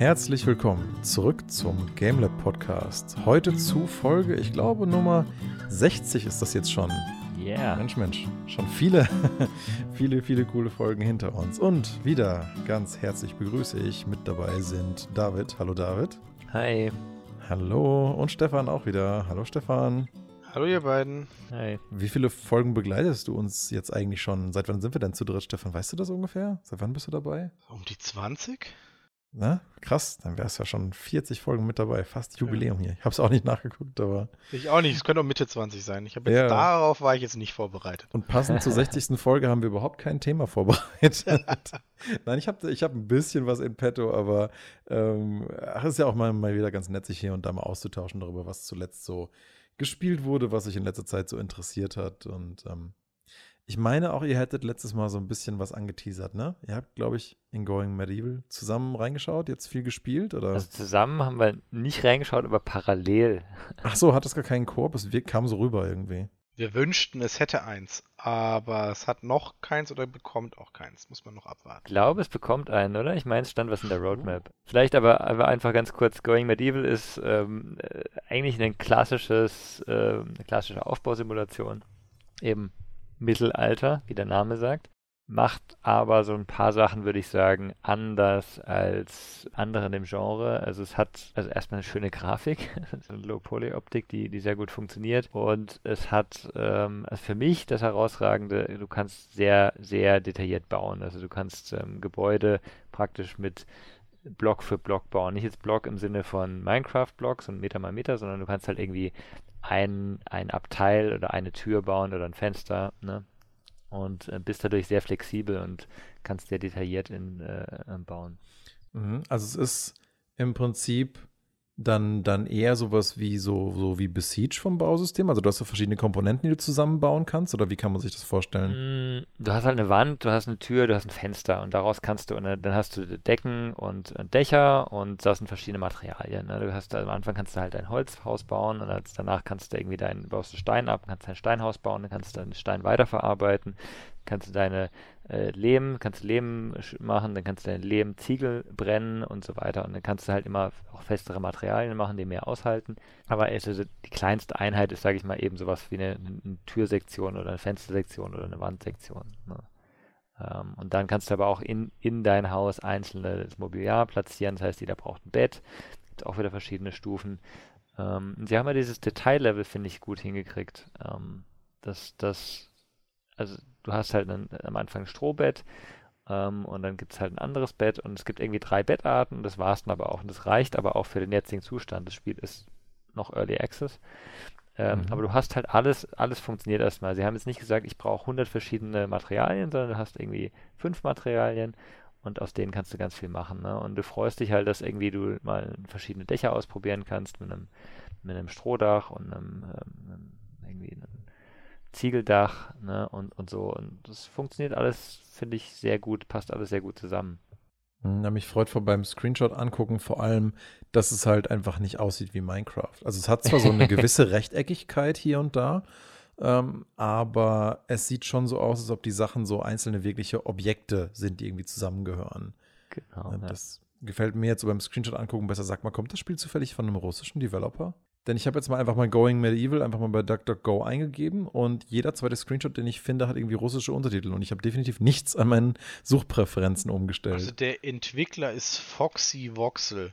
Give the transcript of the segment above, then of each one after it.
Herzlich willkommen zurück zum GameLab Podcast. Heute zu Folge, ich glaube Nummer 60 ist das jetzt schon. Yeah. Mensch, Mensch, schon viele, viele, viele coole Folgen hinter uns. Und wieder ganz herzlich begrüße ich. Mit dabei sind David. Hallo David. Hi. Hallo und Stefan auch wieder. Hallo Stefan. Hallo ihr beiden. Hi. Wie viele Folgen begleitest du uns jetzt eigentlich schon? Seit wann sind wir denn zu dritt, Stefan? Weißt du das ungefähr? Seit wann bist du dabei? Um die 20? Na, krass, dann wär's ja schon 40 Folgen mit dabei. Fast Jubiläum hier. Ich habe es auch nicht nachgeguckt, aber. Ich auch nicht, es könnte auch Mitte 20 sein. Ich habe jetzt Ja. darauf war ich jetzt nicht vorbereitet. Und passend zur 60. Folge haben wir überhaupt kein Thema vorbereitet. Nein, ich habe ich hab ein bisschen was in petto, aber ähm, ach, ist ja auch mal, mal wieder ganz nett, sich hier und da mal auszutauschen darüber, was zuletzt so gespielt wurde, was sich in letzter Zeit so interessiert hat. Und ähm, ich meine auch, ihr hättet letztes Mal so ein bisschen was angeteasert, ne? Ihr habt, glaube ich, in Going Medieval zusammen reingeschaut, jetzt viel gespielt, oder? Also zusammen haben wir nicht reingeschaut, aber parallel. ach so, hat das gar keinen Korb? Es wir- kam so rüber irgendwie. Wir wünschten, es hätte eins, aber es hat noch keins oder bekommt auch keins. Muss man noch Ich abwarten. glaube, es bekommt einen, oder? Ich meine, es stand was in der Roadmap. Vielleicht aber, aber einfach ganz kurz, Going Medieval ist ähm, äh, eigentlich ein klassisches, äh, eine klassische Aufbausimulation. Eben Mittelalter, wie der Name sagt. Macht aber so ein paar Sachen, würde ich sagen, anders als andere in dem Genre. Also es hat also erstmal eine schöne Grafik, so eine Low-Poly-Optik, die, die sehr gut funktioniert. Und es hat ähm, also für mich das Herausragende, du kannst sehr, sehr detailliert bauen. Also du kannst ähm, Gebäude praktisch mit Block für Block bauen. Nicht jetzt Block im Sinne von Minecraft-Blocks und Meter mal Meter, sondern du kannst halt irgendwie ein, ein Abteil oder eine Tür bauen oder ein Fenster, ne? Und äh, bist dadurch sehr flexibel und kannst sehr detailliert in, äh, äh, bauen. Mhm. Also es ist im Prinzip dann, dann eher sowas wie so, so wie Besiege vom Bausystem. Also du hast so verschiedene Komponenten, die du zusammenbauen kannst, oder wie kann man sich das vorstellen? Mm, Du hast halt eine Wand, du hast eine Tür, du hast ein Fenster und daraus kannst du, und dann hast du Decken und äh, Dächer und das sind verschiedene Materialien. Ne? Du hast am Anfang kannst du halt ein Holzhaus bauen und danach kannst du irgendwie dein, baust du Stein ab, kannst ein Steinhaus bauen, dann kannst du deinen Stein weiterverarbeiten, kannst du deine äh, Lehm, kannst du Lehm machen, dann kannst du deine Lehmziegel brennen und so weiter und dann kannst du halt immer auch festere Materialien machen, die mehr aushalten. Aber also die kleinste Einheit ist, sage ich mal, eben sowas wie eine, eine Türsektion oder eine Fenstersektion oder eine Wandsektion. Ne? Ähm, und dann kannst du aber auch in, in dein Haus einzelnes Mobiliar platzieren. Das heißt, jeder braucht ein Bett. Gibt auch wieder verschiedene Stufen. Ähm, sie haben ja dieses Detaillevel, finde ich, gut hingekriegt. Ähm, dass das, also du hast halt einen, am Anfang ein Strohbett ähm, und dann gibt es halt ein anderes Bett und es gibt irgendwie drei Bettarten und das war es dann aber auch. Und das reicht aber auch für den jetzigen Zustand. Das Spiel ist noch Early Access. Ähm, Mhm. Aber du hast halt alles, alles funktioniert erstmal. Sie haben jetzt nicht gesagt, ich brauche 100 verschiedene Materialien, sondern du hast irgendwie fünf Materialien und aus denen kannst du ganz viel machen. Ne? Und du freust dich halt, dass irgendwie du mal verschiedene Dächer ausprobieren kannst mit einem, mit einem Strohdach und einem, ähm, irgendwie einem Ziegeldach ne? und, und so. Und das funktioniert alles, finde ich, sehr gut, passt alles sehr gut zusammen. Ja, mich freut vor beim Screenshot angucken vor allem, dass es halt einfach nicht aussieht wie Minecraft. Also es hat zwar so eine gewisse Rechteckigkeit hier und da, ähm, aber es sieht schon so aus, als ob die Sachen so einzelne wirkliche Objekte sind, die irgendwie zusammengehören. Genau. Ja, ja. Das gefällt mir jetzt so beim Screenshot angucken besser. Sag mal, kommt das Spiel zufällig von einem russischen Developer? Denn ich habe jetzt mal einfach mal Going Medieval einfach mal bei DuckDuckGo eingegeben und jeder zweite Screenshot, den ich finde, hat irgendwie russische Untertitel und ich habe definitiv nichts an meinen Suchpräferenzen umgestellt. Also der Entwickler ist Foxy Voxel.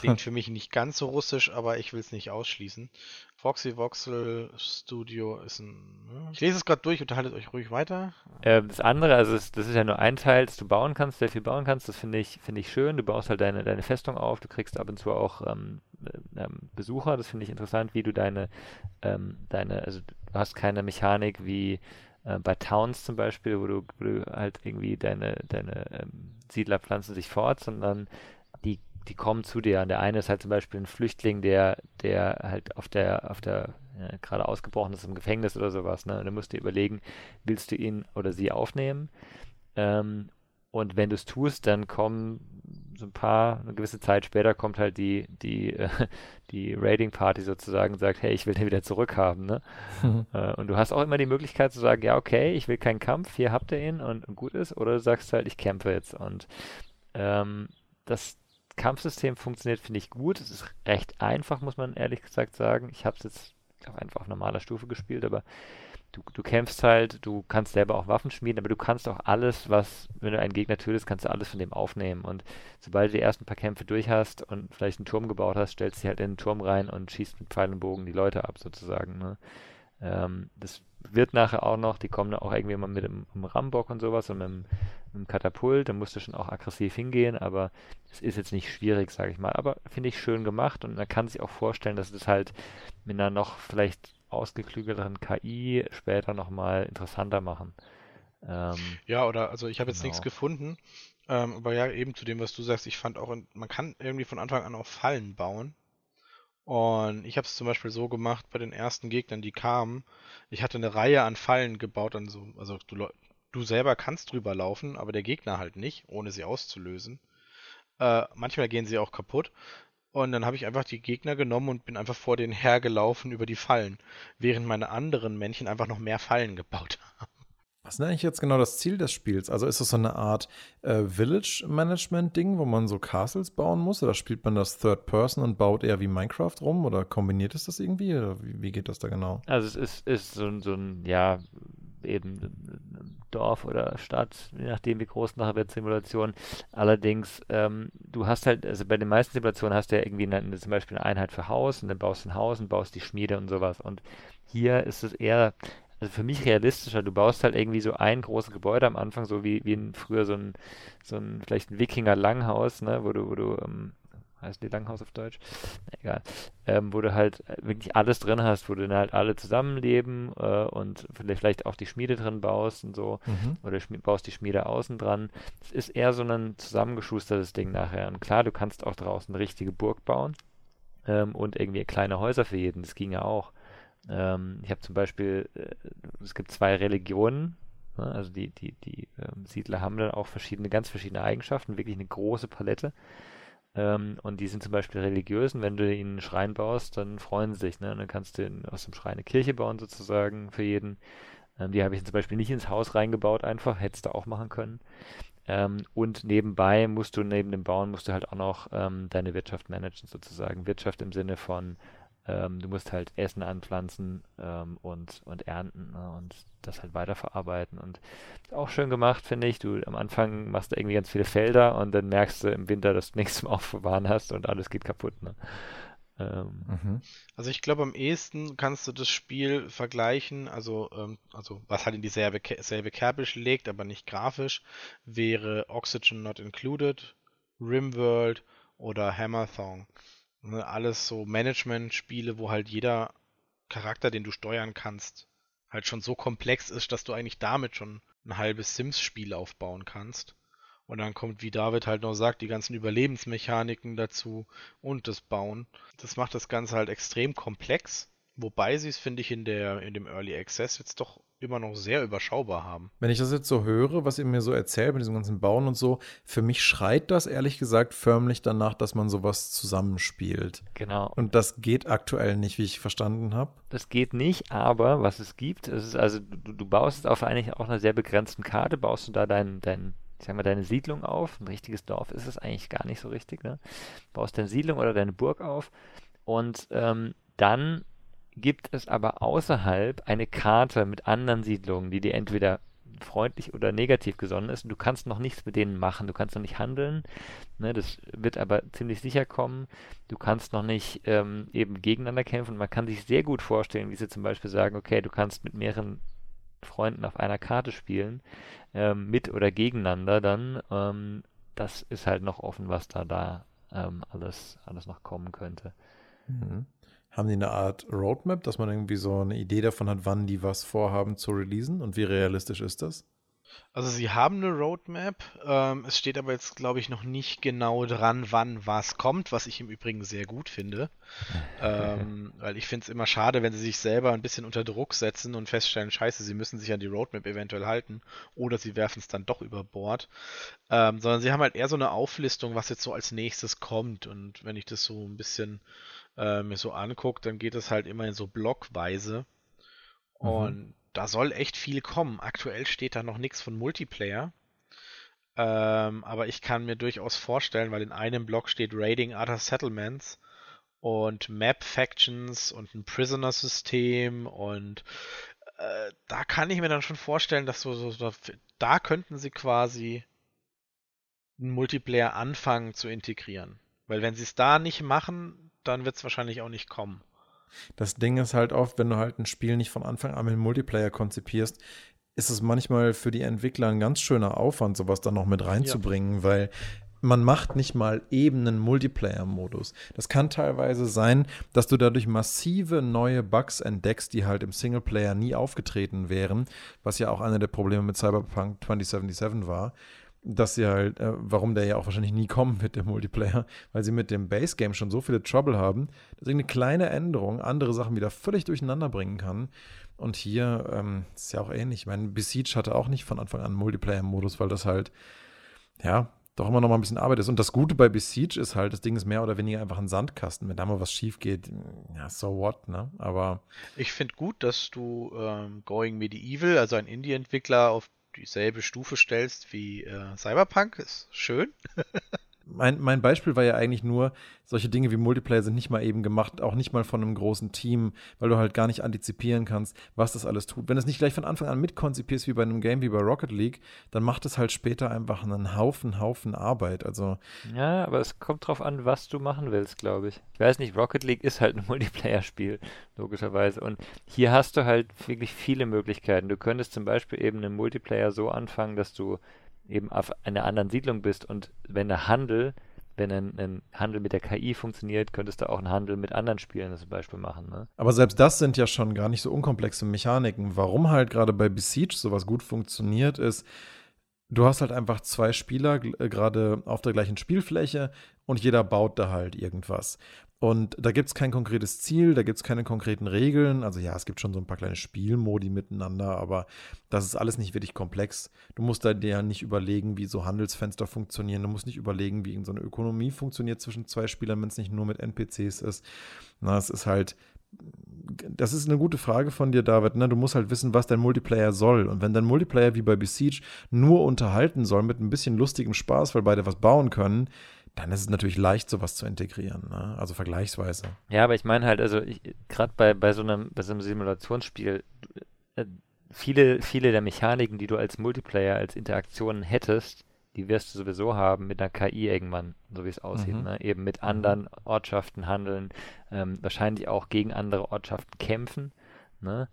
Klingt für mich nicht ganz so russisch, aber ich will es nicht ausschließen. Foxy Voxel Studio ist ein. ne? Ich lese es gerade durch, unterhaltet euch ruhig weiter. Äh, das andere, also es, das ist ja nur ein Teil, das du bauen kannst, sehr viel bauen kannst, das finde ich, finde ich schön. Du baust halt deine, deine Festung auf, du kriegst ab und zu auch ähm, äh, ähm, Besucher, das finde ich interessant, wie du deine, ähm, deine, also du hast keine Mechanik wie äh, bei Towns zum Beispiel, wo du, wo du halt irgendwie deine, deine ähm, Siedler pflanzen sich fort, sondern die, die kommen zu dir. Und der eine ist halt zum Beispiel ein Flüchtling, der, der halt auf der, auf der, ja, gerade ausgebrochen ist im Gefängnis oder sowas, ne? Und du musst dir überlegen, willst du ihn oder sie aufnehmen? Ähm, und wenn du es tust, dann kommen so ein paar, eine gewisse Zeit später kommt halt die, die, äh, die Raiding-Party sozusagen und sagt, hey, ich will den wieder zurückhaben, ne? Äh, und du hast auch immer die Möglichkeit zu sagen, ja, okay, ich will keinen Kampf, hier habt ihr ihn und, und gut ist, oder du sagst halt, ich kämpfe jetzt. Und ähm, das Kampfsystem funktioniert, finde ich gut. Es ist recht einfach, muss man ehrlich gesagt sagen. Ich habe es jetzt, glaube, einfach auf normaler Stufe gespielt, aber du, du kämpfst halt, du kannst selber auch Waffen schmieden, aber du kannst auch alles, was, wenn du einen Gegner tötest, kannst du alles von dem aufnehmen. Und sobald du die ersten paar Kämpfe durch hast und vielleicht einen Turm gebaut hast, stellst du dich halt in den Turm rein und schießt mit Pfeil und Bogen die Leute ab, sozusagen. Ne? Ähm, das wird nachher auch noch, die kommen auch irgendwie mal mit dem, dem Rambock und sowas und mit dem, mit dem Katapult, da musst du schon auch aggressiv hingehen, aber es ist jetzt nicht schwierig, sage ich mal. Aber finde ich schön gemacht und man kann sich auch vorstellen, dass das halt mit einer noch vielleicht ausgeklügelteren KI später nochmal interessanter machen. Ähm, ja, oder also ich habe jetzt genau. nichts gefunden, ähm, aber ja, eben zu dem, was du sagst, ich fand auch, man kann irgendwie von Anfang an auch Fallen bauen. Und ich habe es zum Beispiel so gemacht bei den ersten Gegnern, die kamen. Ich hatte eine Reihe an Fallen gebaut, an so, also du, du selber kannst drüber laufen, aber der Gegner halt nicht, ohne sie auszulösen. Äh, manchmal gehen sie auch kaputt. Und dann habe ich einfach die Gegner genommen und bin einfach vor denen hergelaufen über die Fallen, während meine anderen Männchen einfach noch mehr Fallen gebaut haben. Was ist eigentlich jetzt genau das Ziel des Spiels? Also ist das so eine Art äh, Village-Management-Ding, wo man so Castles bauen muss? Oder spielt man das Third Person und baut eher wie Minecraft rum? Oder kombiniert es das irgendwie? Oder wie, wie geht das da genau? Also es ist, ist so, ein, so ein, ja, eben Dorf oder Stadt, je nachdem wie groß nachher wird Simulation. Allerdings, ähm, du hast halt, also bei den meisten Simulationen hast du ja irgendwie eine, zum Beispiel eine Einheit für Haus und dann baust du ein Haus und baust die Schmiede und sowas. Und hier ist es eher, also für mich realistischer, du baust halt irgendwie so ein großes Gebäude am Anfang, so wie, wie früher so ein, so ein, vielleicht ein Wikinger-Langhaus, ne, wo du, wo du ähm, heißt die Langhaus auf Deutsch? Egal. Ähm, wo du halt wirklich alles drin hast, wo du dann halt alle zusammenleben äh, und vielleicht, vielleicht auch die Schmiede drin baust und so. Mhm. Oder baust die Schmiede außen dran. Es ist eher so ein zusammengeschustertes Ding nachher. Und klar, du kannst auch draußen eine richtige Burg bauen ähm, und irgendwie kleine Häuser für jeden. Das ging ja auch. Ähm, ich habe zum Beispiel, äh, es gibt zwei Religionen, ne? also die, die, die ähm, Siedler haben dann auch verschiedene, ganz verschiedene Eigenschaften, wirklich eine große Palette. Ähm, und die sind zum Beispiel religiös und wenn du ihnen einen Schrein baust, dann freuen sie sich. Ne? Dann kannst du aus dem Schrein eine Kirche bauen sozusagen für jeden. Ähm, die habe ich zum Beispiel nicht ins Haus reingebaut einfach, hättest du auch machen können. Ähm, und nebenbei musst du, neben dem Bauen, musst du halt auch noch ähm, deine Wirtschaft managen sozusagen. Wirtschaft im Sinne von ähm, du musst halt Essen anpflanzen ähm, und, und ernten ne? und das halt weiterverarbeiten. Und auch schön gemacht, finde ich. Du am Anfang machst du irgendwie ganz viele Felder und dann merkst du im Winter, dass du nichts zum Aufbewahren hast und alles geht kaputt. Ne? Ähm. Mhm. Also ich glaube, am ehesten kannst du das Spiel vergleichen, also, ähm, also was halt in dieselbe selbe Kerbe schlägt, aber nicht grafisch, wäre Oxygen Not Included, Rimworld oder Hammerthong. Ne, alles so Management-Spiele, wo halt jeder Charakter, den du steuern kannst, halt schon so komplex ist, dass du eigentlich damit schon ein halbes Sims-Spiel aufbauen kannst. Und dann kommt, wie David halt noch sagt, die ganzen Überlebensmechaniken dazu und das Bauen. Das macht das Ganze halt extrem komplex, wobei sie es, finde ich, in der, in dem Early Access jetzt doch immer noch sehr überschaubar haben. Wenn ich das jetzt so höre, was ihr mir so erzählt mit diesem ganzen Bauen und so, für mich schreit das ehrlich gesagt förmlich danach, dass man sowas zusammenspielt. Genau. Und das geht aktuell nicht, wie ich verstanden habe. Das geht nicht, aber was es gibt, ist also du, du baust auf eigentlich auch einer sehr begrenzten Karte, baust du da dein, dein ich sag mal, deine Siedlung auf. Ein richtiges Dorf ist es eigentlich gar nicht so richtig. Ne? Baust deine Siedlung oder deine Burg auf und ähm, dann gibt es aber außerhalb eine Karte mit anderen Siedlungen, die dir entweder freundlich oder negativ gesonnen ist. Du kannst noch nichts mit denen machen, du kannst noch nicht handeln. Ne, das wird aber ziemlich sicher kommen. Du kannst noch nicht ähm, eben gegeneinander kämpfen. Man kann sich sehr gut vorstellen, wie sie zum Beispiel sagen, okay, du kannst mit mehreren Freunden auf einer Karte spielen, ähm, mit oder gegeneinander dann. Ähm, das ist halt noch offen, was da da ähm, alles, alles noch kommen könnte. Mhm. Haben die eine Art Roadmap, dass man irgendwie so eine Idee davon hat, wann die was vorhaben zu releasen und wie realistisch ist das? Also sie haben eine Roadmap, ähm, es steht aber jetzt, glaube ich, noch nicht genau dran, wann was kommt, was ich im Übrigen sehr gut finde. ähm, weil ich finde es immer schade, wenn sie sich selber ein bisschen unter Druck setzen und feststellen, scheiße, sie müssen sich an die Roadmap eventuell halten oder sie werfen es dann doch über Bord. Ähm, sondern sie haben halt eher so eine Auflistung, was jetzt so als nächstes kommt. Und wenn ich das so ein bisschen äh, mir so anguckt, dann geht es halt immer in so Blockweise. Mhm. Und da soll echt viel kommen. Aktuell steht da noch nichts von Multiplayer. Ähm, aber ich kann mir durchaus vorstellen, weil in einem Block steht Raiding Other Settlements und Map Factions und ein Prisoner-System und äh, da kann ich mir dann schon vorstellen, dass so, so, so da könnten sie quasi einen Multiplayer anfangen zu integrieren. Weil wenn sie es da nicht machen, dann wird es wahrscheinlich auch nicht kommen. Das Ding ist halt oft, wenn du halt ein Spiel nicht von Anfang an mit Multiplayer konzipierst, ist es manchmal für die Entwickler ein ganz schöner Aufwand, sowas dann noch mit reinzubringen, ja. weil man macht nicht mal eben einen Multiplayer-Modus. Das kann teilweise sein, dass du dadurch massive neue Bugs entdeckst, die halt im Singleplayer nie aufgetreten wären, was ja auch einer der Probleme mit Cyberpunk 2077 war dass sie halt, äh, warum der ja auch wahrscheinlich nie kommen wird, der Multiplayer, weil sie mit dem Base Game schon so viele Trouble haben, dass eine kleine Änderung andere Sachen wieder völlig durcheinander bringen kann. Und hier ähm, ist ja auch ähnlich. Ich meine, Besiege hatte auch nicht von Anfang an Multiplayer-Modus, weil das halt, ja, doch immer noch mal ein bisschen Arbeit ist. Und das Gute bei Besiege ist halt, das Ding ist mehr oder weniger einfach ein Sandkasten. Wenn da mal was schief geht, ja, so what, ne? Aber. Ich finde gut, dass du ähm, Going Medieval, also ein Indie-Entwickler, auf dieselbe Stufe stellst wie äh, Cyberpunk, ist schön. mein, mein Beispiel war ja eigentlich nur, solche Dinge wie Multiplayer sind nicht mal eben gemacht, auch nicht mal von einem großen Team, weil du halt gar nicht antizipieren kannst, was das alles tut. Wenn du es nicht gleich von Anfang an mitkonzipierst wie bei einem Game wie bei Rocket League, dann macht es halt später einfach einen Haufen, Haufen Arbeit. Also ja, aber es kommt drauf an, was du machen willst, glaube ich. Ich weiß nicht, Rocket League ist halt ein Multiplayer-Spiel, logischerweise. Und hier hast du halt wirklich viele Möglichkeiten. Du könntest zum Beispiel eben einen Multiplayer so anfangen, dass du eben auf einer anderen Siedlung bist und wenn der Handel, wenn ein, ein, Handel mit der KI funktioniert, könntest du auch einen Handel mit anderen Spielen zum Beispiel machen. Ne? Aber selbst das sind ja schon gar nicht so unkomplexe Mechaniken. Warum halt gerade bei Besiege sowas gut funktioniert, ist, du hast halt einfach zwei Spieler äh, gerade auf der gleichen Spielfläche und jeder baut da halt irgendwas. Und da gibt es kein konkretes Ziel, da gibt es keine konkreten Regeln. Also ja, es gibt schon so ein paar kleine Spielmodi miteinander, aber das ist alles nicht wirklich komplex. Du musst da dir nicht überlegen, wie so Handelsfenster funktionieren. Du musst nicht überlegen, wie so eine Ökonomie funktioniert zwischen zwei Spielern, wenn es nicht nur mit NPCs ist. Na, es ist halt das ist eine gute Frage von dir, David. Ne? Du musst halt wissen, was dein Multiplayer soll. Und wenn dein Multiplayer wie bei Besiege nur unterhalten soll mit ein bisschen lustigem Spaß, weil beide was bauen können, dann ist es natürlich leicht, sowas zu integrieren, ne? also vergleichsweise. Ja, aber ich meine halt, also gerade bei, bei, so einem, bei so einem Simulationsspiel, äh, viele, viele der Mechaniken, die du als Multiplayer, als Interaktionen hättest, die wirst du sowieso haben mit einer KI irgendwann, so wie es aussieht. Mhm. Ne? Eben mit mhm. anderen Ortschaften handeln, ähm, wahrscheinlich auch gegen andere Ortschaften kämpfen. Ne?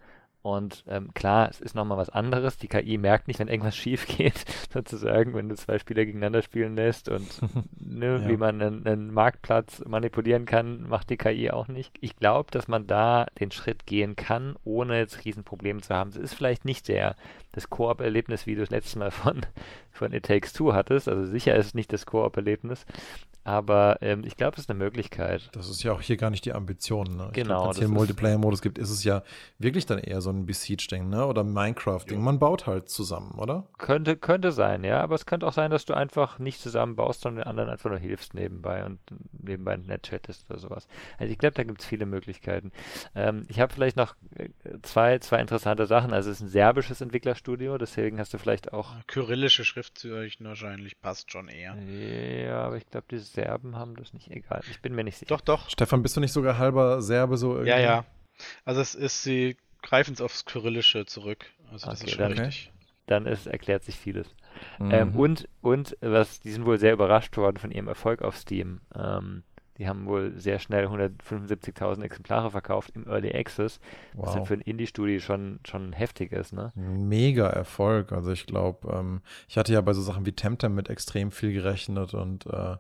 Und ähm, klar, es ist nochmal was anderes. Die KI merkt nicht, wenn irgendwas schief geht, sozusagen, wenn du zwei Spieler gegeneinander spielen lässt und ne, ja. wie man einen, einen, Marktplatz manipulieren kann, macht die KI auch nicht. Ich glaube, dass man da den Schritt gehen kann, ohne jetzt Riesenprobleme zu haben. Es ist vielleicht nicht der, das Koop-Erlebnis, wie du das letzte Mal von, von It Takes Two hattest. Also sicher ist es nicht das Koop-Erlebnis, aber ähm, ich glaube, es ist eine Möglichkeit. Das ist ja auch hier gar nicht die Ambition. Ne? Genau. Wenn es hier einen Multiplayer-Modus gibt, ist es ja wirklich dann eher so ein Besiege-Ding, ne? Oder Minecraft-Ding. Man baut halt zusammen, oder? Könnte, könnte sein, ja. Aber es könnte auch sein, dass du einfach nicht zusammen baust, sondern den anderen einfach nur hilfst nebenbei und nebenbei nett chattest oder sowas. Also ich glaube, da gibt es viele Möglichkeiten. Ähm, ich habe vielleicht noch äh, zwei, zwei interessante Sachen. Also es ist ein serbisches Entwicklerstudio, deswegen hast du vielleicht auch. Kyrillische Schriftzeichen wahrscheinlich passt schon eher. Ja, aber ich glaube, dieses Serben haben das nicht egal. Ich bin mir nicht sicher. Doch, doch. Stefan, bist du nicht sogar halber Serbe so irgendwie? Ja, ja. Also es ist, sie greifen es aufs Kyrillische zurück. Also das okay, ist schon dann, richtig. Dann ist, erklärt sich vieles. Mhm. Ähm, und, und was, die sind wohl sehr überrascht worden von ihrem Erfolg auf Steam. Ähm, die haben wohl sehr schnell 175.000 Exemplare verkauft im Early Access, wow. was halt für ein Indie-Studio schon, schon heftig ist. Ne? Mega Erfolg. Also ich glaube, ähm, ich hatte ja bei so Sachen wie Temtem mit extrem viel gerechnet und äh,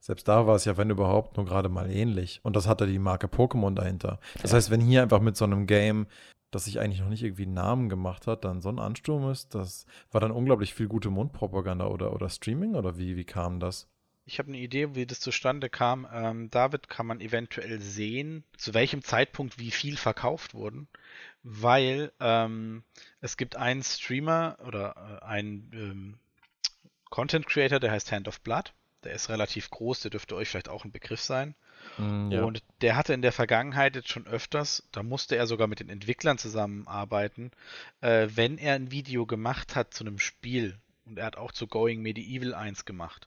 selbst da war es ja, wenn überhaupt, nur gerade mal ähnlich. Und das hatte die Marke Pokémon dahinter. Das ja. heißt, wenn hier einfach mit so einem Game, das sich eigentlich noch nicht irgendwie einen Namen gemacht hat, dann so ein Ansturm ist, das war dann unglaublich viel gute Mundpropaganda oder, oder Streaming oder wie, wie kam das? Ich habe eine Idee, wie das zustande kam. Ähm, David kann man eventuell sehen, zu welchem Zeitpunkt wie viel verkauft wurden, weil ähm, es gibt einen Streamer oder äh, einen ähm, Content Creator, der heißt Hand of Blood. Der ist relativ groß, der dürfte euch vielleicht auch ein Begriff sein. Mm, ja. Und der hatte in der Vergangenheit jetzt schon öfters, da musste er sogar mit den Entwicklern zusammenarbeiten, äh, wenn er ein Video gemacht hat zu einem Spiel, und er hat auch zu Going Medieval 1 gemacht,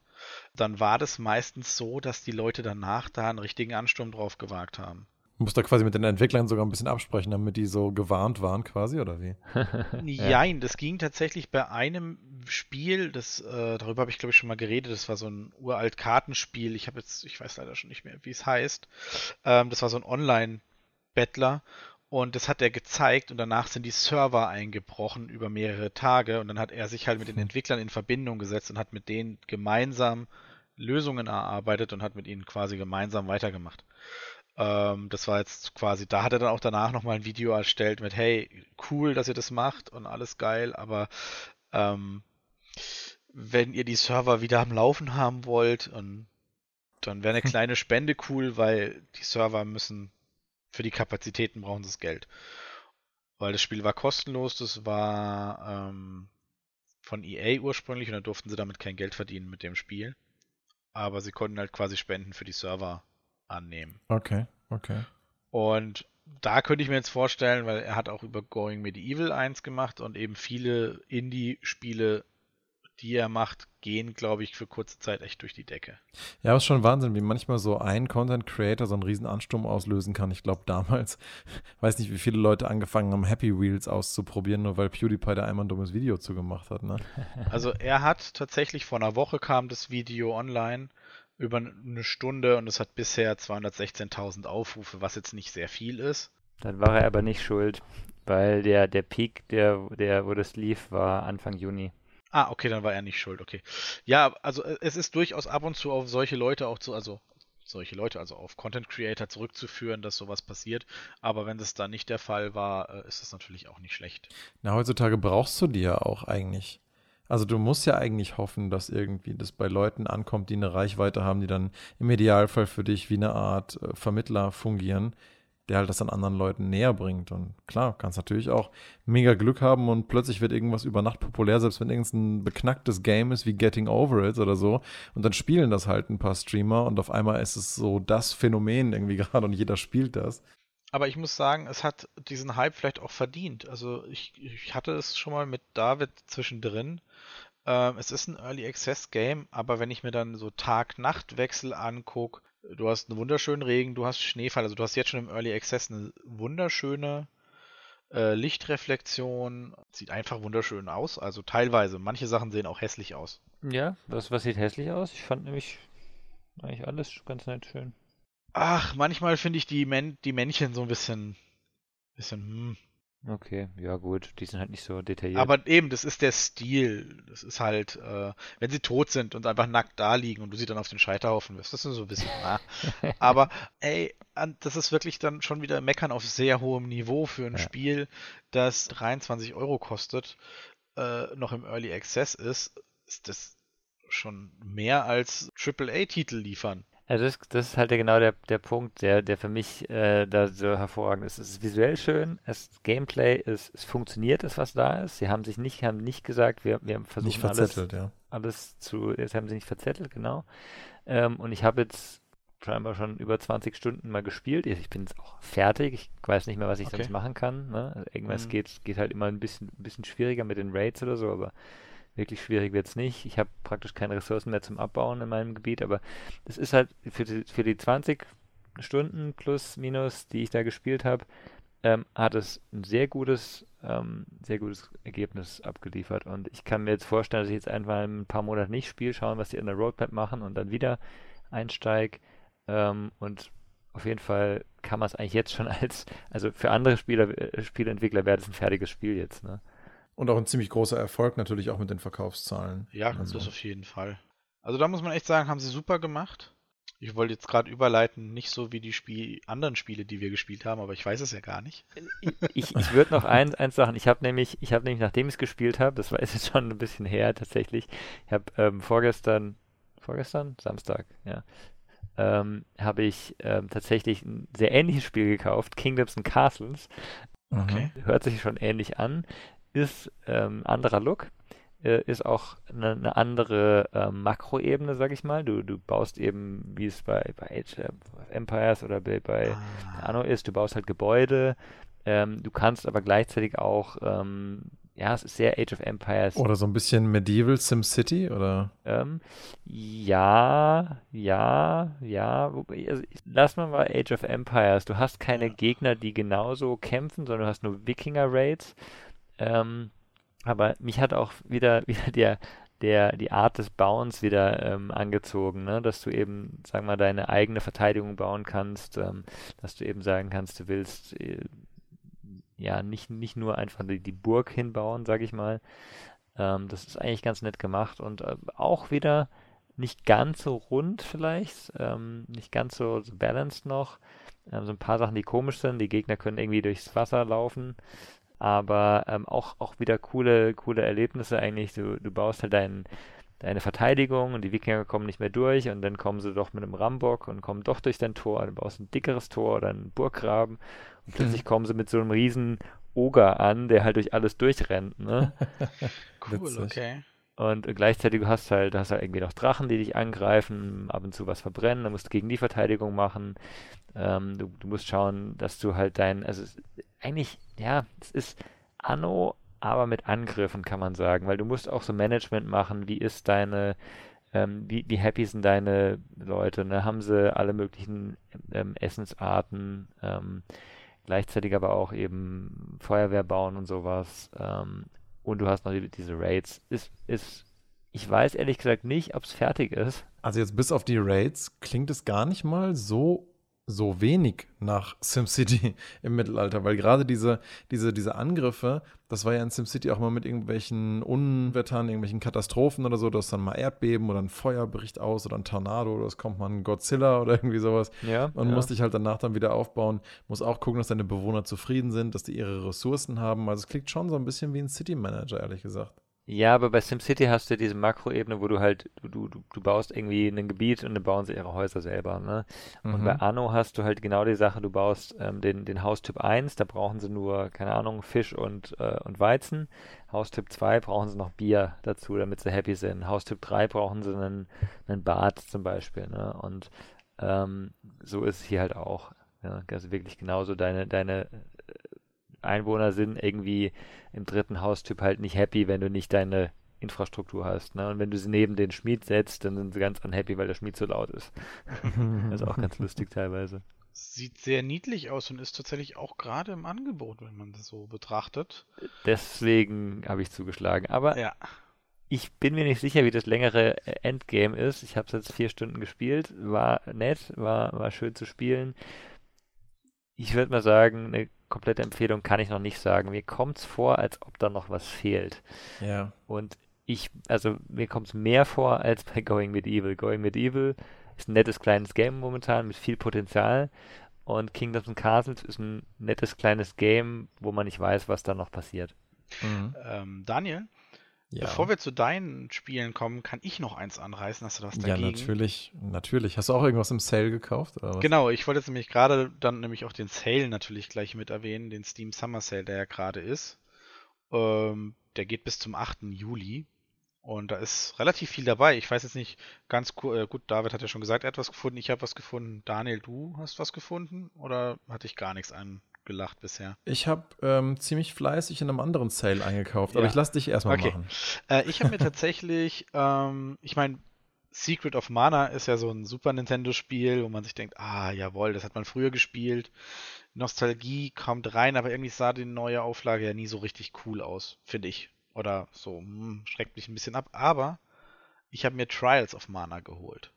dann war das meistens so, dass die Leute danach da einen richtigen Ansturm drauf gewagt haben. Du musst da quasi mit den Entwicklern sogar ein bisschen absprechen, damit die so gewarnt waren, quasi, oder wie? Nein, das ging tatsächlich bei einem Spiel, das, äh, darüber habe ich glaube ich schon mal geredet, das war so ein uralt Kartenspiel, ich habe jetzt, ich weiß leider schon nicht mehr, wie es heißt. Ähm, das war so ein Online-Bettler und das hat er gezeigt und danach sind die Server eingebrochen über mehrere Tage und dann hat er sich halt mit den hm. Entwicklern in Verbindung gesetzt und hat mit denen gemeinsam Lösungen erarbeitet und hat mit ihnen quasi gemeinsam weitergemacht. Ähm, das war jetzt quasi, da hat er dann auch danach nochmal ein Video erstellt mit, hey, cool, dass ihr das macht und alles geil, aber ähm, wenn ihr die Server wieder am Laufen haben wollt, und, dann wäre eine kleine Spende cool, weil die Server müssen, für die Kapazitäten brauchen sie das Geld. Weil das Spiel war kostenlos, das war ähm, von EA ursprünglich und da durften sie damit kein Geld verdienen mit dem Spiel. Aber sie konnten halt quasi Spenden für die Server annehmen. Okay, okay. Und da könnte ich mir jetzt vorstellen, weil er hat auch über Going Medieval 1 gemacht und eben viele Indie-Spiele, die er macht, gehen, glaube ich, für kurze Zeit echt durch die Decke. Ja, aber es ist schon Wahnsinn, wie manchmal so ein Content Creator so einen riesen Ansturm auslösen kann. Ich glaube, damals, weiß nicht, wie viele Leute angefangen haben, Happy Wheels auszuprobieren, nur weil PewDiePie da einmal ein dummes Video zugemacht hat, ne? Also er hat tatsächlich vor einer Woche kam das Video online über eine Stunde und es hat bisher 216.000 Aufrufe, was jetzt nicht sehr viel ist. Dann war er aber nicht schuld, weil der, der Peak, der, der, wo das lief, war Anfang Juni. Ah, okay, dann war er nicht schuld, okay. Ja, also äh, es ist durchaus ab und zu auf solche Leute auch zu, also solche Leute, also auf Content Creator zurückzuführen, dass sowas passiert. Aber wenn das dann nicht der Fall war, äh, ist das natürlich auch nicht schlecht. Na, heutzutage brauchst du die ja auch eigentlich. Also du musst ja eigentlich hoffen, dass irgendwie das bei Leuten ankommt, die eine Reichweite haben, die dann im Idealfall für dich wie eine Art äh, Vermittler fungieren, der halt das an anderen Leuten näher bringt. Und klar, kannst natürlich auch mega Glück haben und plötzlich wird irgendwas über Nacht populär, selbst wenn irgendein beknacktes Game ist wie Getting Over It oder so. Und dann spielen das halt ein paar Streamer und auf einmal ist es so das Phänomen irgendwie gerade und jeder spielt das. Aber ich muss sagen, es hat diesen Hype vielleicht auch verdient. Also ich, ich hatte es schon mal mit David zwischendrin. Ähm, es ist ein Early Access Game, aber wenn ich mir dann so Tag-Nacht-Wechsel angucke, du hast einen wunderschönen Regen, du hast Schneefall, also du hast jetzt schon im Early Access eine wunderschöne äh, Lichtreflexion, sieht einfach wunderschön aus. Also teilweise, manche Sachen sehen auch hässlich aus. Ja, was, was sieht hässlich aus? Ich fand nämlich eigentlich alles ganz nett schön. Ach, manchmal finde ich die, Män die Männchen so ein bisschen, bisschen, hm. Okay, ja gut, die sind halt nicht so detailliert. Aber eben, das ist der Stil. Das ist halt, äh, wenn sie tot sind und einfach nackt da liegen und du sie dann auf den Scheiterhaufen wirst, das ist so ein bisschen, na. Aber ey, das ist wirklich dann schon wieder Meckern auf sehr hohem Niveau für ein ja. Spiel, das 23 Euro kostet, äh, noch im Early Access ist, ist das schon mehr als AAA-Titel liefern. Also das, das ist halt genau der, der Punkt, der, der für mich äh, da so hervorragend ist. Es ist visuell schön, das Gameplay ist, es funktioniert, das was da ist. Sie haben sich nicht, haben nicht gesagt, wir, wir versuchen nicht verzettelt, alles, ja. alles zu, jetzt haben sie nicht verzettelt, genau. Ähm, und ich habe jetzt scheinbar schon über 20 Stunden mal gespielt. Ich bin jetzt auch fertig. Ich weiß nicht mehr, was ich okay. sonst machen kann. Ne? Also irgendwas mhm. geht, geht halt immer ein bisschen, ein bisschen schwieriger mit den Raids oder so, aber Wirklich schwierig wird es nicht. Ich habe praktisch keine Ressourcen mehr zum Abbauen in meinem Gebiet, aber es ist halt für die, für die 20 Stunden plus minus, die ich da gespielt habe, ähm, hat es ein sehr gutes, ähm, sehr gutes Ergebnis abgeliefert. Und ich kann mir jetzt vorstellen, dass ich jetzt einfach ein paar Monate nicht spiele, schauen, was die in der Roadmap machen und dann wieder einsteige. Ähm, und auf jeden Fall kann man es eigentlich jetzt schon als, also für andere Spieler, äh, Spieleentwickler wäre das ein fertiges Spiel jetzt, ne? Und auch ein ziemlich großer Erfolg natürlich auch mit den Verkaufszahlen. Ja, also. das auf jeden Fall. Also da muss man echt sagen, haben sie super gemacht. Ich wollte jetzt gerade überleiten, nicht so wie die Spiel anderen Spiele, die wir gespielt haben, aber ich weiß es ja gar nicht. Ich, ich würde noch eins, eins sagen. Ich habe nämlich, ich habe nämlich, nachdem ich es gespielt habe, das war jetzt schon ein bisschen her tatsächlich, ich habe ähm, vorgestern, vorgestern? Samstag, ja, ähm, habe ich ähm, tatsächlich ein sehr ähnliches Spiel gekauft, Kingdoms and Castles. Okay. Hört sich schon ähnlich an ist ähm, anderer Look, äh, ist auch eine, eine andere äh, Makroebene, sag ich mal. Du, du baust eben, wie es bei, bei Age of Empires oder bei, bei ah. Anno ist, du baust halt Gebäude. Ähm, du kannst aber gleichzeitig auch ähm, ja, es ist sehr Age of Empires. Oder so ein bisschen Medieval SimCity, oder? Ähm, ja, ja, ja. Also, lass mal mal Age of Empires. Du hast keine Gegner, die genauso kämpfen, sondern du hast nur Wikinger-Raids. Ähm, aber mich hat auch wieder, wieder der, der, die Art des Bauens wieder ähm, angezogen, ne? dass du eben, wir mal, deine eigene Verteidigung bauen kannst, ähm, dass du eben sagen kannst, du willst äh, ja nicht, nicht nur einfach die, die Burg hinbauen, sag ich mal. Ähm, das ist eigentlich ganz nett gemacht und äh, auch wieder nicht ganz so rund vielleicht, ähm, nicht ganz so, so balanced noch. Ähm, so ein paar Sachen, die komisch sind. Die Gegner können irgendwie durchs Wasser laufen, aber ähm, auch, auch wieder coole, coole Erlebnisse eigentlich. Du, du baust halt deinen deine Verteidigung und die Wikinger kommen nicht mehr durch und dann kommen sie doch mit einem Rambock und kommen doch durch dein Tor. Du baust ein dickeres Tor oder einen Burggraben und plötzlich mhm. kommen sie mit so einem riesen Oger an, der halt durch alles durchrennt. Ne? cool, okay. Und gleichzeitig hast du halt, hast halt irgendwie noch Drachen, die dich angreifen, ab und zu was verbrennen, dann musst du gegen die Verteidigung machen. Ähm, du, du, musst schauen, dass du halt dein, also eigentlich, ja, es ist Anno, aber mit Angriffen kann man sagen, weil du musst auch so Management machen, wie ist deine, ähm, wie, wie happy sind deine Leute, ne? Haben sie alle möglichen ähm, Essensarten, ähm, gleichzeitig aber auch eben Feuerwehr bauen und sowas. Und du hast noch die, diese Raids. Ist, ist, ich weiß ehrlich gesagt nicht, ob es fertig ist. Also jetzt bis auf die Raids klingt es gar nicht mal so so wenig nach SimCity im Mittelalter, weil gerade diese, diese, diese Angriffe, das war ja in SimCity auch mal mit irgendwelchen Unwettern, irgendwelchen Katastrophen oder so, du hast dann mal Erdbeben oder ein Feuer bricht aus oder ein Tornado oder es kommt mal ein Godzilla oder irgendwie sowas ja, und ja. musst dich halt danach dann wieder aufbauen, muss auch gucken, dass deine Bewohner zufrieden sind, dass die ihre Ressourcen haben, also es klingt schon so ein bisschen wie ein City Manager, ehrlich gesagt. Ja, aber bei SimCity hast du diese Makroebene, wo du halt, du, du, du baust irgendwie ein Gebiet und dann bauen sie ihre Häuser selber, ne? Und bei Mhm. Anno hast du halt genau die Sache, du baust ähm, den, den Haustyp 1, da brauchen sie nur, keine Ahnung, Fisch und, äh, und Weizen. Haustyp 2 brauchen sie noch Bier dazu, damit sie happy sind. Haustyp 3 brauchen sie einen, einen Bad zum Beispiel, ne? Und ähm, so ist es hier halt auch. Ja? Also wirklich genauso deine, deine Einwohner sind irgendwie im dritten Haustyp halt nicht happy, wenn du nicht deine Infrastruktur hast. Ne? Und wenn du sie neben den Schmied setzt, dann sind sie ganz unhappy, weil der Schmied so laut ist. das ist auch ganz lustig teilweise. Sieht sehr niedlich aus und ist tatsächlich auch gerade im Angebot, wenn man das so betrachtet. Deswegen habe ich zugeschlagen. Aber Ja. ich bin mir nicht sicher, wie das längere Endgame ist. Ich habe es jetzt vier Stunden gespielt. War nett, war, war schön zu spielen. Ich würde mal sagen, eine komplette Empfehlung kann ich noch nicht sagen. Mir kommt es vor, als ob da noch was fehlt. Ja. Und ich, also mir kommt es mehr vor als bei Going Medieval. Going Medieval ist ein nettes kleines Game momentan mit viel Potenzial. Und Kingdoms and Castles ist ein nettes kleines Game, wo man nicht weiß, was da noch passiert. Mhm. Ähm, Daniel, Ja. bevor wir zu deinen Spielen kommen, kann ich noch eins anreißen. Hast du was ja, dagegen? natürlich, natürlich. Hast du auch irgendwas im Sale gekauft? Genau, ich wollte jetzt nämlich gerade dann nämlich auch den Sale natürlich gleich mit erwähnen, den Steam Summer Sale, der ja gerade ist. Ähm, der geht bis zum 8. Juli. Und da ist relativ viel dabei. Ich weiß jetzt nicht ganz äh, gut, David hat ja schon gesagt, er hat was gefunden. Ich habe was gefunden. Daniel, du hast was gefunden? Oder hatte ich gar nichts angelacht bisher? Ich habe ähm, ziemlich fleißig in einem anderen Sale eingekauft, aber Ja. ich lasse dich erstmal Okay. machen. Äh, ich habe mir tatsächlich, ähm, ich meine, Secret of Mana ist ja so ein Super Nintendo-Spiel, wo man sich denkt, ah, jawohl, das hat man früher gespielt. Nostalgie kommt rein, aber irgendwie sah die neue Auflage ja nie so richtig cool aus, finde ich. Oder so, hm, schreckt mich ein bisschen ab. Aber ich habe mir Trials of Mana geholt.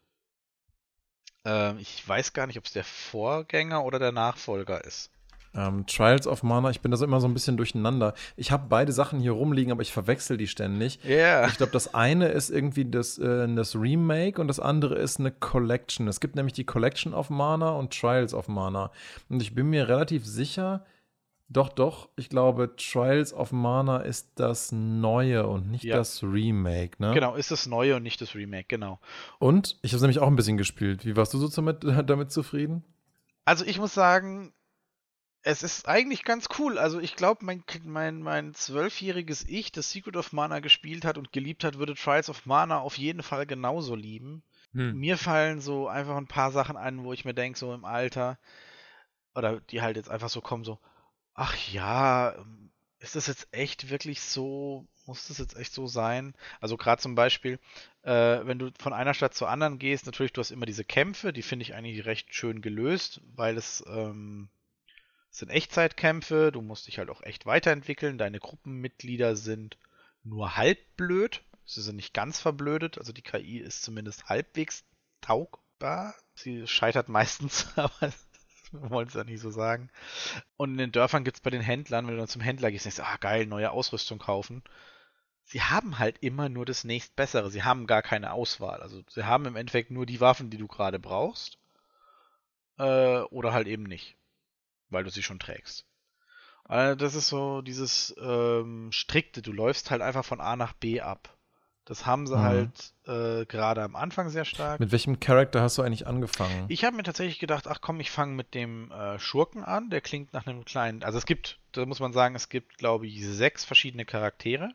Ähm, ich weiß gar nicht, ob es der Vorgänger oder der Nachfolger ist. Ähm, Trials of Mana, ich bin da so immer so ein bisschen durcheinander. Ich habe beide Sachen hier rumliegen, aber ich verwechsel die ständig. Ja. Ich glaube, das eine ist irgendwie das, äh, das Remake und das andere ist eine Collection. Es gibt nämlich die Collection of Mana und Trials of Mana. Und ich bin mir relativ sicher, doch, doch, ich glaube, Trials of Mana ist das Neue und nicht Ja. das Remake, ne? Genau, ist das neue und nicht das Remake, genau. Und ich habe es nämlich auch ein bisschen gespielt. Wie warst du so damit, damit zufrieden? Also ich muss sagen, es ist eigentlich ganz cool. Also ich glaube, mein, mein, mein zwölfjähriges Ich, das Secret of Mana gespielt hat und geliebt hat, würde Trials of Mana auf jeden Fall genauso lieben. Hm. Mir fallen so einfach ein paar Sachen ein, wo ich mir denke, so im Alter, oder die halt jetzt einfach so kommen, so, ach ja, ist das jetzt echt wirklich so, muss das jetzt echt so sein? Also gerade zum Beispiel, äh, wenn du von einer Stadt zur anderen gehst, natürlich, du hast immer diese Kämpfe, die finde ich eigentlich recht schön gelöst, weil es, ähm, es sind Echtzeitkämpfe, du musst dich halt auch echt weiterentwickeln, deine Gruppenmitglieder sind nur halb blöd, sie sind nicht ganz verblödet, also die KI ist zumindest halbwegs taugbar. Sie scheitert meistens, aber wir wollen es ja nicht so sagen. Und in den Dörfern gibt es bei den Händlern, wenn du dann zum Händler gehst, denkst du, ah geil, neue Ausrüstung kaufen. Sie haben halt immer nur das nächstbessere. Sie haben gar keine Auswahl. Also sie haben im Endeffekt nur die Waffen, die du gerade brauchst. Äh, oder halt eben nicht. Weil du sie schon trägst. Also das ist so dieses ähm, strikte. Du läufst halt einfach von A nach B ab. Das haben sie mhm. halt äh, gerade am Anfang sehr stark. Mit welchem Charakter hast du eigentlich angefangen? Ich habe mir tatsächlich gedacht, ach komm, ich fange mit dem äh, Schurken an. Der klingt nach einem kleinen. Also es gibt, da muss man sagen, es gibt, glaube ich, sechs verschiedene Charaktere.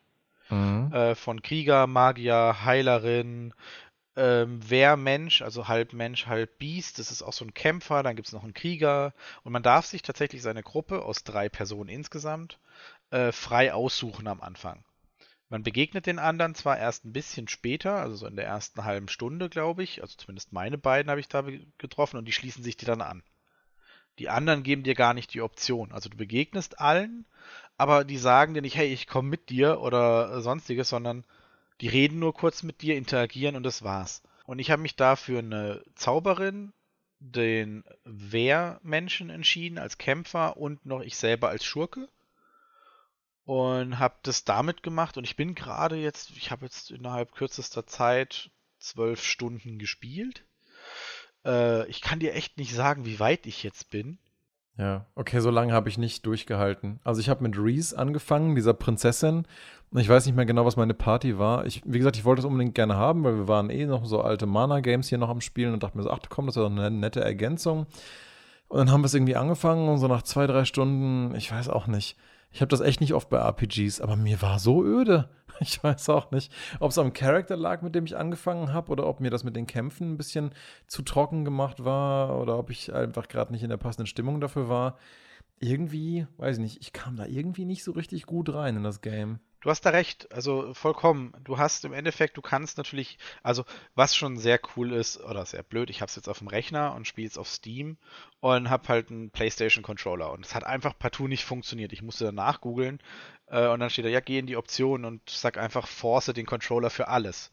Mhm. Äh, von Krieger, Magier, Heilerin, ähm, Wehrmensch, also halb Mensch, halb Biest. Das ist auch so ein Kämpfer. Dann gibt es noch einen Krieger. Und man darf sich tatsächlich seine Gruppe aus drei Personen insgesamt äh, frei aussuchen am Anfang. Man begegnet den anderen zwar erst ein bisschen später, also so in der ersten halben Stunde, glaube ich. Also zumindest meine beiden habe ich da getroffen und die schließen sich dir dann an. Die anderen geben dir gar nicht die Option. Also du begegnest allen, aber die sagen dir nicht, hey, ich komme mit dir oder sonstiges, sondern die reden nur kurz mit dir, interagieren und das war's. Und ich habe mich da für eine Zauberin, den Wehrmenschen entschieden als Kämpfer und noch ich selber als Schurke und habe das damit gemacht und ich bin gerade jetzt, ich habe jetzt innerhalb kürzester Zeit zwölf Stunden gespielt. Äh, ich kann dir echt nicht sagen, wie weit ich jetzt bin. Ja, okay, so lange habe ich nicht durchgehalten. Also ich habe mit Reese angefangen, dieser Prinzessin. Und ich weiß nicht mehr genau, was meine Party war. Ich, wie gesagt, ich wollte es unbedingt gerne haben, weil wir waren eh noch so alte Mana-Games hier noch am Spielen und dachte mir so, ach komm, das ist doch eine nette Ergänzung. Und dann haben wir es irgendwie angefangen und so nach zwei, drei Stunden, ich weiß auch nicht, ich habe das echt nicht oft bei RPGs, aber mir war so öde. Ich weiß auch nicht, ob es am Charakter lag, mit dem ich angefangen habe, oder ob mir das mit den Kämpfen ein bisschen zu trocken gemacht war, oder ob ich einfach gerade nicht in der passenden Stimmung dafür war. Irgendwie, weiß ich nicht, ich kam da irgendwie nicht so richtig gut rein in das Game. Du hast da recht, also vollkommen. Du hast im Endeffekt, du kannst natürlich, also was schon sehr cool ist, oder sehr blöd, ich habe es jetzt auf dem Rechner und spiele es auf Steam und habe halt einen PlayStation Controller und es hat einfach partout nicht funktioniert. Ich musste danach googeln äh, und dann steht da, ja, geh in die Optionen und sag einfach, force den Controller für alles.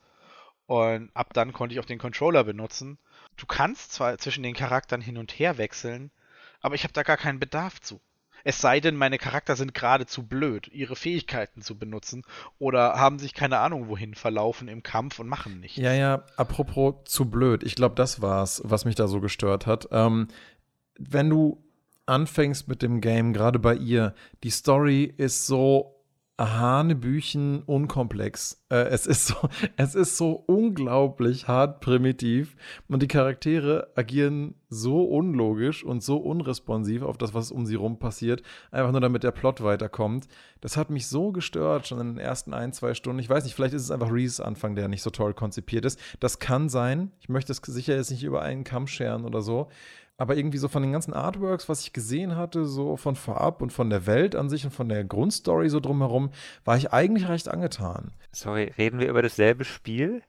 Und ab dann konnte ich auch den Controller benutzen. Du kannst zwar zwischen den Charakteren hin und her wechseln, aber ich habe da gar keinen Bedarf zu. Es sei denn, meine Charakter sind gerade zu blöd, ihre Fähigkeiten zu benutzen oder haben sich keine Ahnung wohin verlaufen im Kampf und machen nichts. Ja, ja, apropos zu blöd. Ich glaube, das war's, was mich da so gestört hat. Ähm, wenn du anfängst mit dem Game, gerade bei ihr, die Story ist so Hanebüchen unkomplex. Äh, es, ist so, es ist so unglaublich hart primitiv und die Charaktere agieren so unlogisch und so unresponsiv auf das, was um sie rum passiert, einfach nur damit der Plot weiterkommt. Das hat mich so gestört schon in den ersten ein, zwei Stunden. Ich weiß nicht, vielleicht ist es einfach Reese Anfang, der nicht so toll konzipiert ist. Das kann sein. Ich möchte es sicher jetzt nicht über einen Kamm scheren oder so aber irgendwie so von den ganzen Artworks, was ich gesehen hatte, so von vorab und von der Welt an sich und von der Grundstory so drumherum, war ich eigentlich recht angetan. Sorry, reden wir über dasselbe Spiel?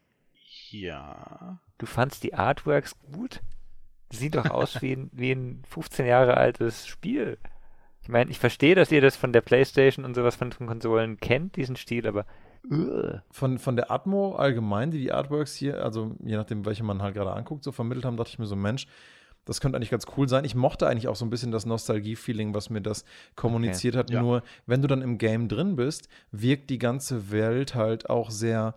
Ja. Du fandst die Artworks gut? Sieht doch aus wie ein, wie ein 15 Jahre altes Spiel. Ich meine, ich verstehe, dass ihr das von der Playstation und sowas von den Konsolen kennt, diesen Stil, aber von, von der Atmo allgemein, die die Artworks hier, also je nachdem, welche man halt gerade anguckt, so vermittelt haben, dachte ich mir so, Mensch, das könnte eigentlich ganz cool sein. Ich mochte eigentlich auch so ein bisschen das Nostalgie-Feeling, was mir das kommuniziert okay. hat. Ja. Nur, wenn du dann im Game drin bist, wirkt die ganze Welt halt auch sehr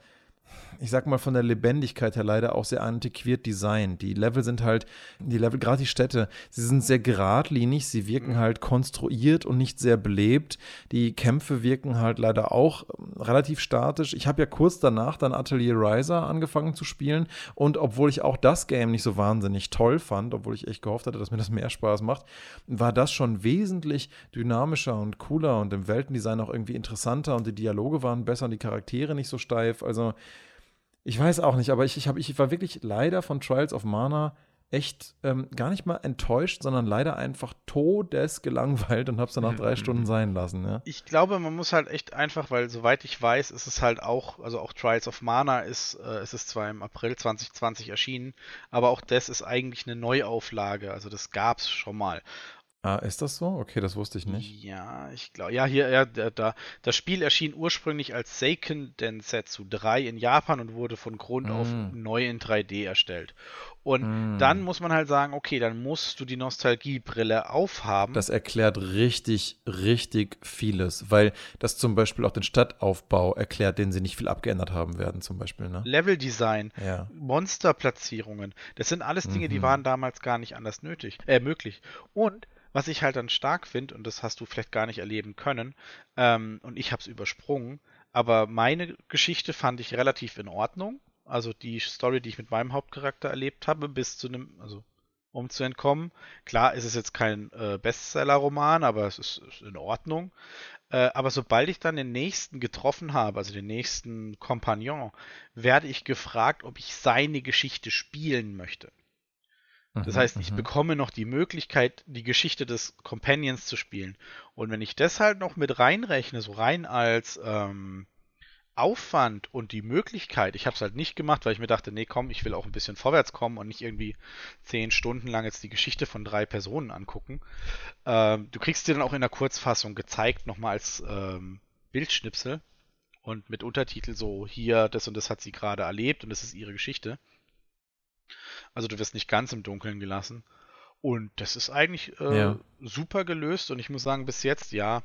ich sag mal, von der Lebendigkeit her leider auch sehr antiquiert designt. Die Level sind halt, die Level, gerade die Städte, sie sind sehr geradlinig, sie wirken mhm. halt konstruiert und nicht sehr belebt. Die Kämpfe wirken halt leider auch ähm, relativ statisch. Ich habe ja kurz danach dann Atelier Riser angefangen zu spielen und obwohl ich auch das Game nicht so wahnsinnig toll fand, obwohl ich echt gehofft hatte, dass mir das mehr Spaß macht, war das schon wesentlich dynamischer und cooler und im Weltendesign auch irgendwie interessanter und die Dialoge waren besser und die Charaktere nicht so steif. Also ich weiß auch nicht, aber ich, ich, hab, ich war wirklich leider von Trials of Mana echt ähm, gar nicht mal enttäuscht, sondern leider einfach todesgelangweilt und habe es dann nach drei Stunden sein lassen. Ja. Ich glaube, man muss halt echt einfach, weil soweit ich weiß, ist es halt auch, also auch Trials of Mana ist, äh, ist es zwar im April 2020 erschienen, aber auch das ist eigentlich eine Neuauflage, also das gab es schon mal. Ah, ist das so? Okay, das wusste ich nicht. Ja, ich glaube, ja, hier, ja, da, da, das Spiel erschien ursprünglich als Seiken Densetsu 3 in Japan und wurde von Grund mm. auf neu in 3D erstellt. Und mm. dann muss man halt sagen, okay, dann musst du die Nostalgiebrille aufhaben. Das erklärt richtig, richtig vieles, weil das zum Beispiel auch den Stadtaufbau erklärt, den sie nicht viel abgeändert haben werden, zum Beispiel. Ne? Leveldesign, ja. Monsterplatzierungen, das sind alles Dinge, mhm. die waren damals gar nicht anders nötig, äh, möglich. Und was ich halt dann stark finde, und das hast du vielleicht gar nicht erleben können, ähm, und ich habe es übersprungen, aber meine Geschichte fand ich relativ in Ordnung. Also die Story, die ich mit meinem Hauptcharakter erlebt habe, bis zu einem, also um zu entkommen. Klar ist es jetzt kein äh, Bestseller-Roman, aber es ist, ist in Ordnung. Äh, aber sobald ich dann den nächsten getroffen habe, also den nächsten Kompagnon, werde ich gefragt, ob ich seine Geschichte spielen möchte. Das mhm, heißt, ich mhm. bekomme noch die Möglichkeit, die Geschichte des Companions zu spielen. Und wenn ich das halt noch mit reinrechne, so rein als ähm, Aufwand und die Möglichkeit, ich habe es halt nicht gemacht, weil ich mir dachte, nee, komm, ich will auch ein bisschen vorwärts kommen und nicht irgendwie zehn Stunden lang jetzt die Geschichte von drei Personen angucken. Ähm, du kriegst dir dann auch in der Kurzfassung gezeigt, nochmal als ähm, Bildschnipsel und mit Untertitel so, hier, das und das hat sie gerade erlebt und das ist ihre Geschichte. Also du wirst nicht ganz im Dunkeln gelassen. Und das ist eigentlich äh, ja. super gelöst und ich muss sagen, bis jetzt, ja,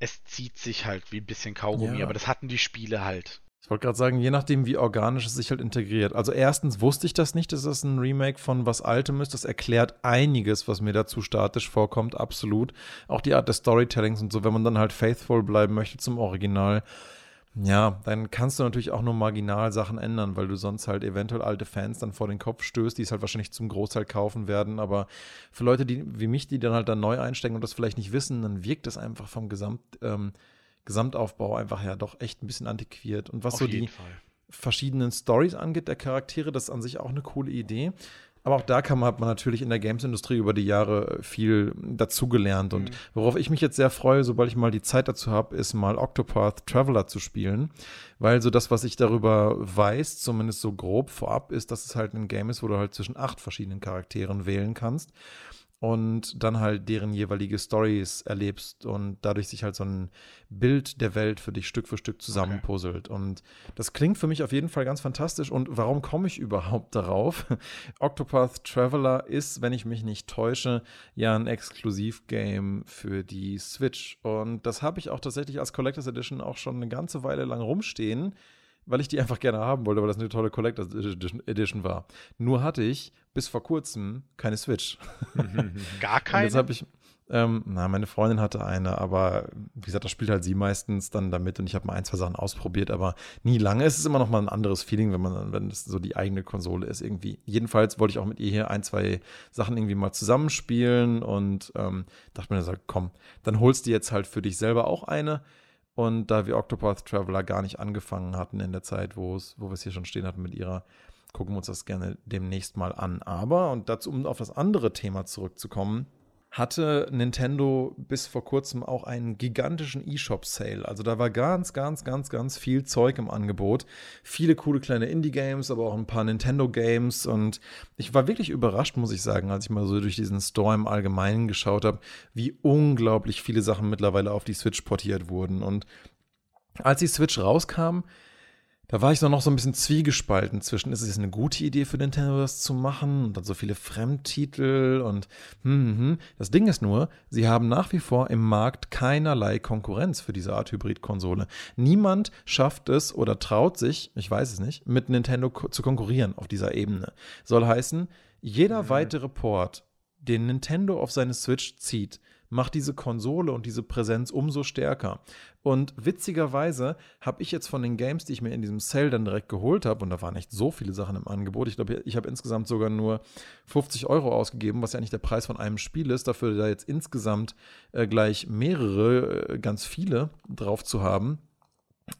es zieht sich halt wie ein bisschen Kaugummi, ja. aber das hatten die Spiele halt. Ich wollte gerade sagen, je nachdem, wie organisch es sich halt integriert. Also erstens wusste ich das nicht, dass das ein Remake von was Altem ist. Das erklärt einiges, was mir dazu statisch vorkommt, absolut. Auch die Art des Storytellings und so, wenn man dann halt faithful bleiben möchte zum Original ja, dann kannst du natürlich auch nur marginal Sachen ändern, weil du sonst halt eventuell alte Fans dann vor den Kopf stößt, die es halt wahrscheinlich zum Großteil kaufen werden. Aber für Leute, die wie mich, die dann halt dann neu einsteigen und das vielleicht nicht wissen, dann wirkt es einfach vom Gesamt, ähm, Gesamtaufbau einfach ja doch echt ein bisschen antiquiert. Und was Auf so die Fall. verschiedenen Stories angeht, der Charaktere, das ist an sich auch eine coole Idee. Aber auch da kann man, hat man natürlich in der Games-Industrie über die Jahre viel dazugelernt. Und mhm. worauf ich mich jetzt sehr freue, sobald ich mal die Zeit dazu habe, ist mal Octopath Traveler zu spielen. Weil so das, was ich darüber weiß, zumindest so grob vorab, ist, dass es halt ein Game ist, wo du halt zwischen acht verschiedenen Charakteren wählen kannst und dann halt deren jeweilige Stories erlebst und dadurch sich halt so ein Bild der Welt für dich Stück für Stück zusammenpuzzelt. Okay. Und das klingt für mich auf jeden Fall ganz fantastisch. Und warum komme ich überhaupt darauf? Octopath Traveler ist, wenn ich mich nicht täusche, ja ein Exklusivgame für die Switch. Und das habe ich auch tatsächlich als Collectors Edition auch schon eine ganze Weile lang rumstehen weil ich die einfach gerne haben wollte, weil das eine tolle Collectors Edition war. Nur hatte ich bis vor kurzem keine Switch. Gar keine? Und jetzt habe ich, ähm, na, meine Freundin hatte eine, aber wie gesagt, das spielt halt sie meistens dann damit und ich habe mal ein, zwei Sachen ausprobiert, aber nie lange. Es ist immer noch mal ein anderes Feeling, wenn man, wenn es so die eigene Konsole ist irgendwie. Jedenfalls wollte ich auch mit ihr hier ein, zwei Sachen irgendwie mal zusammenspielen und ähm, dachte mir, so, komm, dann holst du jetzt halt für dich selber auch eine. Und da wir Octopath Traveler gar nicht angefangen hatten in der Zeit, wo es, wo wir es hier schon stehen hatten mit ihrer, gucken wir uns das gerne demnächst mal an. Aber, und dazu, um auf das andere Thema zurückzukommen, hatte Nintendo bis vor kurzem auch einen gigantischen eShop-Sale. Also da war ganz, ganz, ganz, ganz viel Zeug im Angebot. Viele coole kleine Indie-Games, aber auch ein paar Nintendo-Games. Und ich war wirklich überrascht, muss ich sagen, als ich mal so durch diesen Store im Allgemeinen geschaut habe, wie unglaublich viele Sachen mittlerweile auf die Switch portiert wurden. Und als die Switch rauskam, da war ich noch so ein bisschen zwiegespalten zwischen, ist es jetzt eine gute Idee für Nintendo, das zu machen und dann so viele Fremdtitel und hm, hm, hm. Das Ding ist nur, sie haben nach wie vor im Markt keinerlei Konkurrenz für diese Art Hybrid-Konsole. Niemand schafft es oder traut sich, ich weiß es nicht, mit Nintendo zu konkurrieren auf dieser Ebene. Soll heißen, jeder mhm. weitere Port, den Nintendo auf seine Switch zieht, macht diese Konsole und diese Präsenz umso stärker. Und witzigerweise habe ich jetzt von den Games, die ich mir in diesem Sale dann direkt geholt habe, und da waren echt so viele Sachen im Angebot, ich glaube, ich habe insgesamt sogar nur 50 Euro ausgegeben, was ja nicht der Preis von einem Spiel ist, dafür da jetzt insgesamt äh, gleich mehrere, äh, ganz viele drauf zu haben.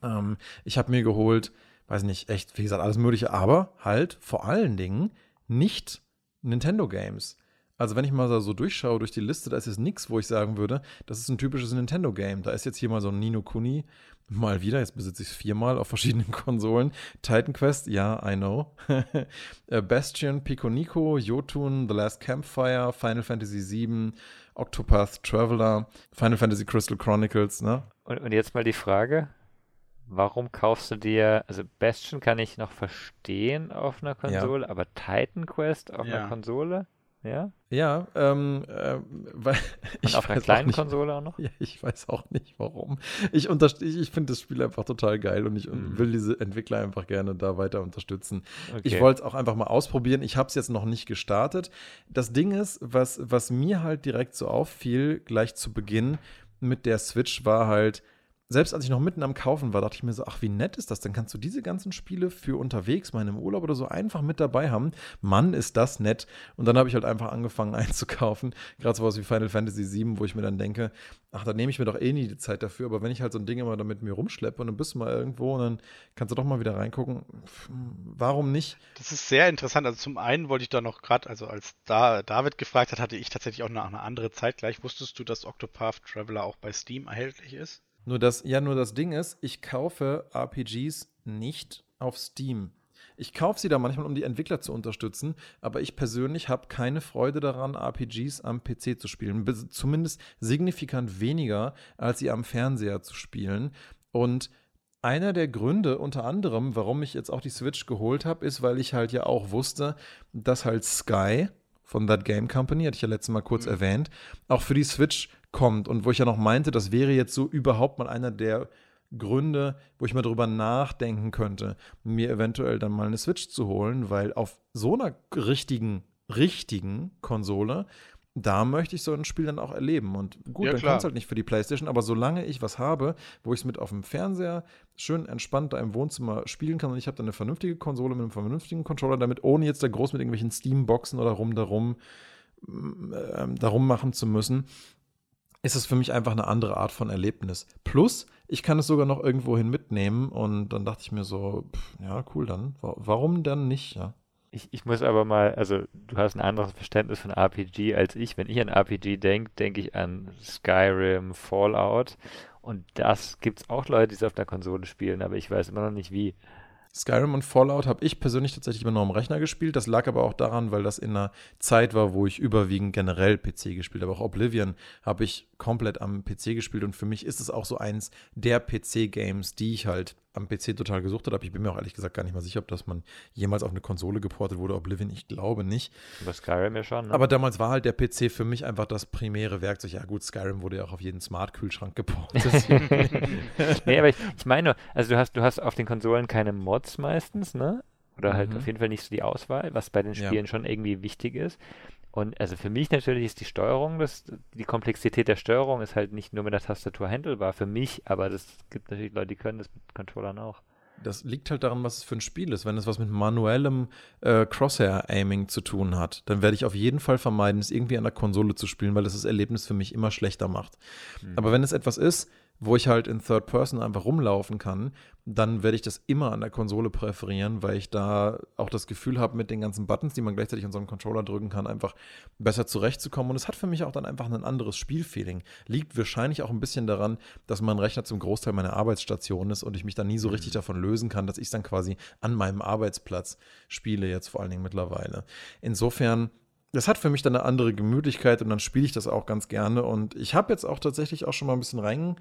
Ähm, ich habe mir geholt, weiß nicht, echt, wie gesagt, alles Mögliche, aber halt vor allen Dingen nicht Nintendo Games. Also wenn ich mal so durchschaue durch die Liste, da ist jetzt nichts, wo ich sagen würde, das ist ein typisches Nintendo-Game. Da ist jetzt hier mal so ein Nino Kuni, mal wieder, jetzt besitze ich es viermal auf verschiedenen Konsolen. Titan Quest, ja, I know. Äh, Bastion, Pico Nico, Jotun, The Last Campfire, Final Fantasy VII, Octopath Traveler, Final Fantasy Crystal Chronicles, ne? Und, und jetzt mal die Frage, warum kaufst du dir, also Bastion kann ich noch verstehen auf einer Konsole, ja. aber Titan Quest auf ja. einer Konsole? Ja? Ja, ähm, äh, weil Und auf einer kleinen Konsole auch noch? Ja, ich weiß auch nicht warum. Ich, ich, ich finde das Spiel einfach total geil und ich mhm. will diese Entwickler einfach gerne da weiter unterstützen. Okay. Ich wollte es auch einfach mal ausprobieren. Ich habe es jetzt noch nicht gestartet. Das Ding ist, was, was mir halt direkt so auffiel, gleich zu Beginn mit der Switch, war halt, selbst als ich noch mitten am Kaufen war, dachte ich mir so, ach, wie nett ist das? Dann kannst du diese ganzen Spiele für unterwegs, im Urlaub oder so, einfach mit dabei haben. Mann, ist das nett. Und dann habe ich halt einfach angefangen einzukaufen. Gerade sowas wie Final Fantasy VII, wo ich mir dann denke, ach, da nehme ich mir doch eh nie die Zeit dafür. Aber wenn ich halt so ein Ding immer da mit mir rumschleppe und dann bist du mal irgendwo und dann kannst du doch mal wieder reingucken, warum nicht? Das ist sehr interessant. Also zum einen wollte ich da noch gerade, also als da David gefragt hat, hatte ich tatsächlich auch noch eine andere Zeit gleich. Wusstest du, dass Octopath Traveler auch bei Steam erhältlich ist? Nur das, ja, nur das Ding ist, ich kaufe RPGs nicht auf Steam. Ich kaufe sie da manchmal, um die Entwickler zu unterstützen, aber ich persönlich habe keine Freude daran, RPGs am PC zu spielen. Zumindest signifikant weniger, als sie am Fernseher zu spielen. Und einer der Gründe, unter anderem, warum ich jetzt auch die Switch geholt habe, ist, weil ich halt ja auch wusste, dass halt Sky von That Game Company, hatte ich ja letztes Mal kurz mhm. erwähnt, auch für die Switch kommt und wo ich ja noch meinte, das wäre jetzt so überhaupt mal einer der Gründe, wo ich mal drüber nachdenken könnte, mir eventuell dann mal eine Switch zu holen, weil auf so einer richtigen, richtigen Konsole, da möchte ich so ein Spiel dann auch erleben. Und gut, ja, dann kommt es halt nicht für die Playstation, aber solange ich was habe, wo ich es mit auf dem Fernseher schön entspannt da im Wohnzimmer spielen kann und ich habe dann eine vernünftige Konsole mit einem vernünftigen Controller damit, ohne jetzt da groß mit irgendwelchen Steam-Boxen oder rum darum, äh, darum machen zu müssen, ist es für mich einfach eine andere Art von Erlebnis. Plus, ich kann es sogar noch irgendwohin mitnehmen und dann dachte ich mir so, pff, ja, cool, dann, warum dann nicht, ja? Ich, ich muss aber mal, also du hast ein anderes Verständnis von RPG als ich. Wenn ich an RPG denke, denke ich an Skyrim, Fallout und das gibt es auch Leute, die es auf der Konsole spielen, aber ich weiß immer noch nicht wie. Skyrim und Fallout habe ich persönlich tatsächlich immer nur am Rechner gespielt. Das lag aber auch daran, weil das in einer Zeit war, wo ich überwiegend generell PC gespielt habe. Auch Oblivion habe ich komplett am PC gespielt und für mich ist es auch so eins der PC-Games, die ich halt am PC total gesucht habe. Ich bin mir auch ehrlich gesagt gar nicht mal sicher, ob das man jemals auf eine Konsole geportet wurde. Oblivion, ich glaube nicht. Über Skyrim ja schon. Ne? Aber damals war halt der PC für mich einfach das primäre Werkzeug. Ja gut, Skyrim wurde ja auch auf jeden Smart-Kühlschrank geportet. nee, aber ich, ich meine, also du hast, du hast auf den Konsolen keine Mods meistens, ne? Oder halt mhm. auf jeden Fall nicht so die Auswahl, was bei den Spielen ja. schon irgendwie wichtig ist. Und also für mich natürlich ist die Steuerung, das, die Komplexität der Steuerung ist halt nicht nur mit der Tastatur handelbar für mich, aber das gibt natürlich Leute, die können das mit Controllern auch. Das liegt halt daran, was es für ein Spiel ist. Wenn es was mit manuellem äh, Crosshair-Aiming zu tun hat, dann werde ich auf jeden Fall vermeiden, es irgendwie an der Konsole zu spielen, weil das das Erlebnis für mich immer schlechter macht. Mhm. Aber wenn es etwas ist, wo ich halt in Third Person einfach rumlaufen kann, dann werde ich das immer an der Konsole präferieren, weil ich da auch das Gefühl habe, mit den ganzen Buttons, die man gleichzeitig an so einem Controller drücken kann, einfach besser zurechtzukommen. Und es hat für mich auch dann einfach ein anderes Spielfeeling. Liegt wahrscheinlich auch ein bisschen daran, dass mein Rechner zum Großteil meiner Arbeitsstation ist und ich mich dann nie so richtig mhm. davon lösen kann, dass ich dann quasi an meinem Arbeitsplatz spiele, jetzt vor allen Dingen mittlerweile. Insofern das hat für mich dann eine andere Gemütlichkeit und dann spiele ich das auch ganz gerne. Und ich habe jetzt auch tatsächlich auch schon mal ein bisschen rein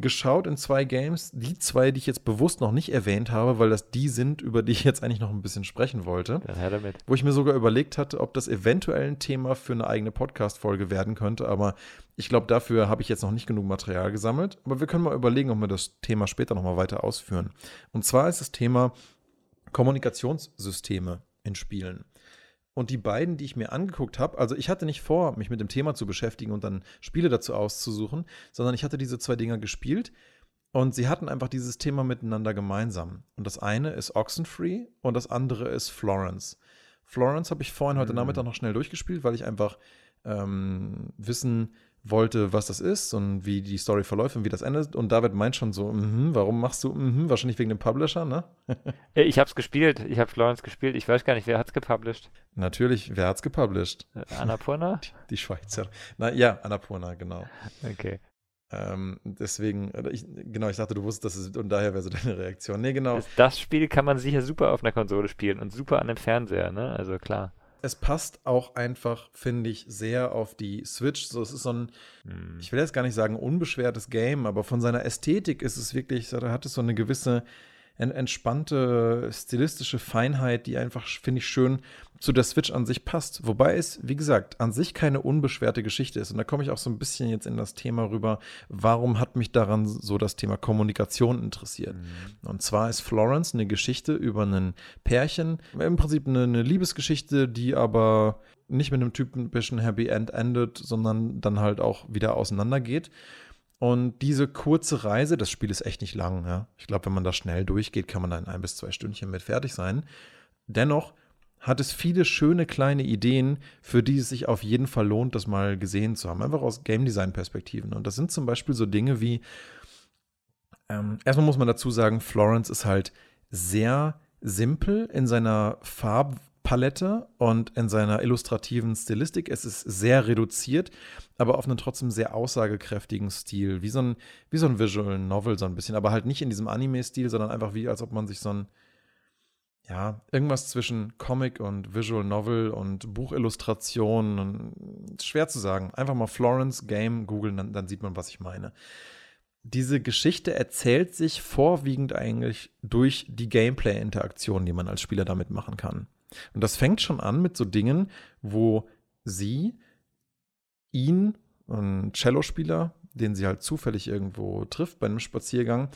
geschaut in zwei Games. Die zwei, die ich jetzt bewusst noch nicht erwähnt habe, weil das die sind, über die ich jetzt eigentlich noch ein bisschen sprechen wollte. Ja, damit. Wo ich mir sogar überlegt hatte, ob das eventuell ein Thema für eine eigene Podcast-Folge werden könnte. Aber ich glaube, dafür habe ich jetzt noch nicht genug Material gesammelt. Aber wir können mal überlegen, ob wir das Thema später nochmal weiter ausführen. Und zwar ist das Thema Kommunikationssysteme in Spielen. Und die beiden, die ich mir angeguckt habe, also ich hatte nicht vor, mich mit dem Thema zu beschäftigen und dann Spiele dazu auszusuchen, sondern ich hatte diese zwei Dinger gespielt und sie hatten einfach dieses Thema miteinander gemeinsam. Und das eine ist Oxenfree und das andere ist Florence. Florence habe ich vorhin heute mhm. Nachmittag noch schnell durchgespielt, weil ich einfach ähm, wissen wollte, was das ist und wie die Story verläuft und wie das endet. Und David meint schon so, mm warum machst du, mm wahrscheinlich wegen dem Publisher, ne? ich hab's gespielt, ich hab Florence gespielt, ich weiß gar nicht, wer hat's gepublished? Natürlich, wer hat's gepublished? Äh, Annapurna? die, die Schweizer. Na ja, Annapurna, genau. Okay. Ähm, deswegen, ich, genau, ich dachte, du wusstest, das ist, und daher wäre so deine Reaktion. Nee, genau. Das, das, Spiel kann man sicher super auf einer Konsole spielen und super an einem Fernseher, ne? Also klar. Es passt auch einfach, finde ich, sehr auf die Switch. So, es ist so ein, hm. ich will jetzt gar nicht sagen unbeschwertes Game, aber von seiner Ästhetik ist es wirklich, da hat es so eine gewisse entspannte stilistische Feinheit, die einfach, finde ich, schön zu der Switch an sich passt. Wobei es, wie gesagt, an sich keine unbeschwerte Geschichte ist. Und da komme ich auch so ein bisschen jetzt in das Thema rüber, warum hat mich daran so das Thema Kommunikation interessiert. Mhm. Und zwar ist Florence eine Geschichte über ein Pärchen, im Prinzip eine, eine Liebesgeschichte, die aber nicht mit einem typischen Happy End endet, sondern dann halt auch wieder auseinandergeht. Und diese kurze Reise, das Spiel ist echt nicht lang. Ja? Ich glaube, wenn man da schnell durchgeht, kann man da in ein bis zwei Stündchen mit fertig sein. Dennoch hat es viele schöne kleine Ideen, für die es sich auf jeden Fall lohnt, das mal gesehen zu haben. Einfach aus Game Design Perspektiven. Und das sind zum Beispiel so Dinge wie, ähm, erstmal muss man dazu sagen, Florence ist halt sehr simpel in seiner Farbpalette und in seiner illustrativen Stilistik. Es ist sehr reduziert, aber auf einen trotzdem sehr aussagekräftigen Stil. Wie so ein, wie so ein Visual Novel, so ein bisschen. Aber halt nicht in diesem Anime-Stil, sondern einfach wie, als ob man sich so ein ja, irgendwas zwischen Comic und Visual Novel und Buchillustration. Schwer zu sagen. Einfach mal Florence Game googeln, dann, dann sieht man, was ich meine. Diese Geschichte erzählt sich vorwiegend eigentlich durch die Gameplay-Interaktion, die man als Spieler damit machen kann. Und das fängt schon an mit so Dingen, wo sie ihn, ein Cellospieler, den sie halt zufällig irgendwo trifft bei einem Spaziergang,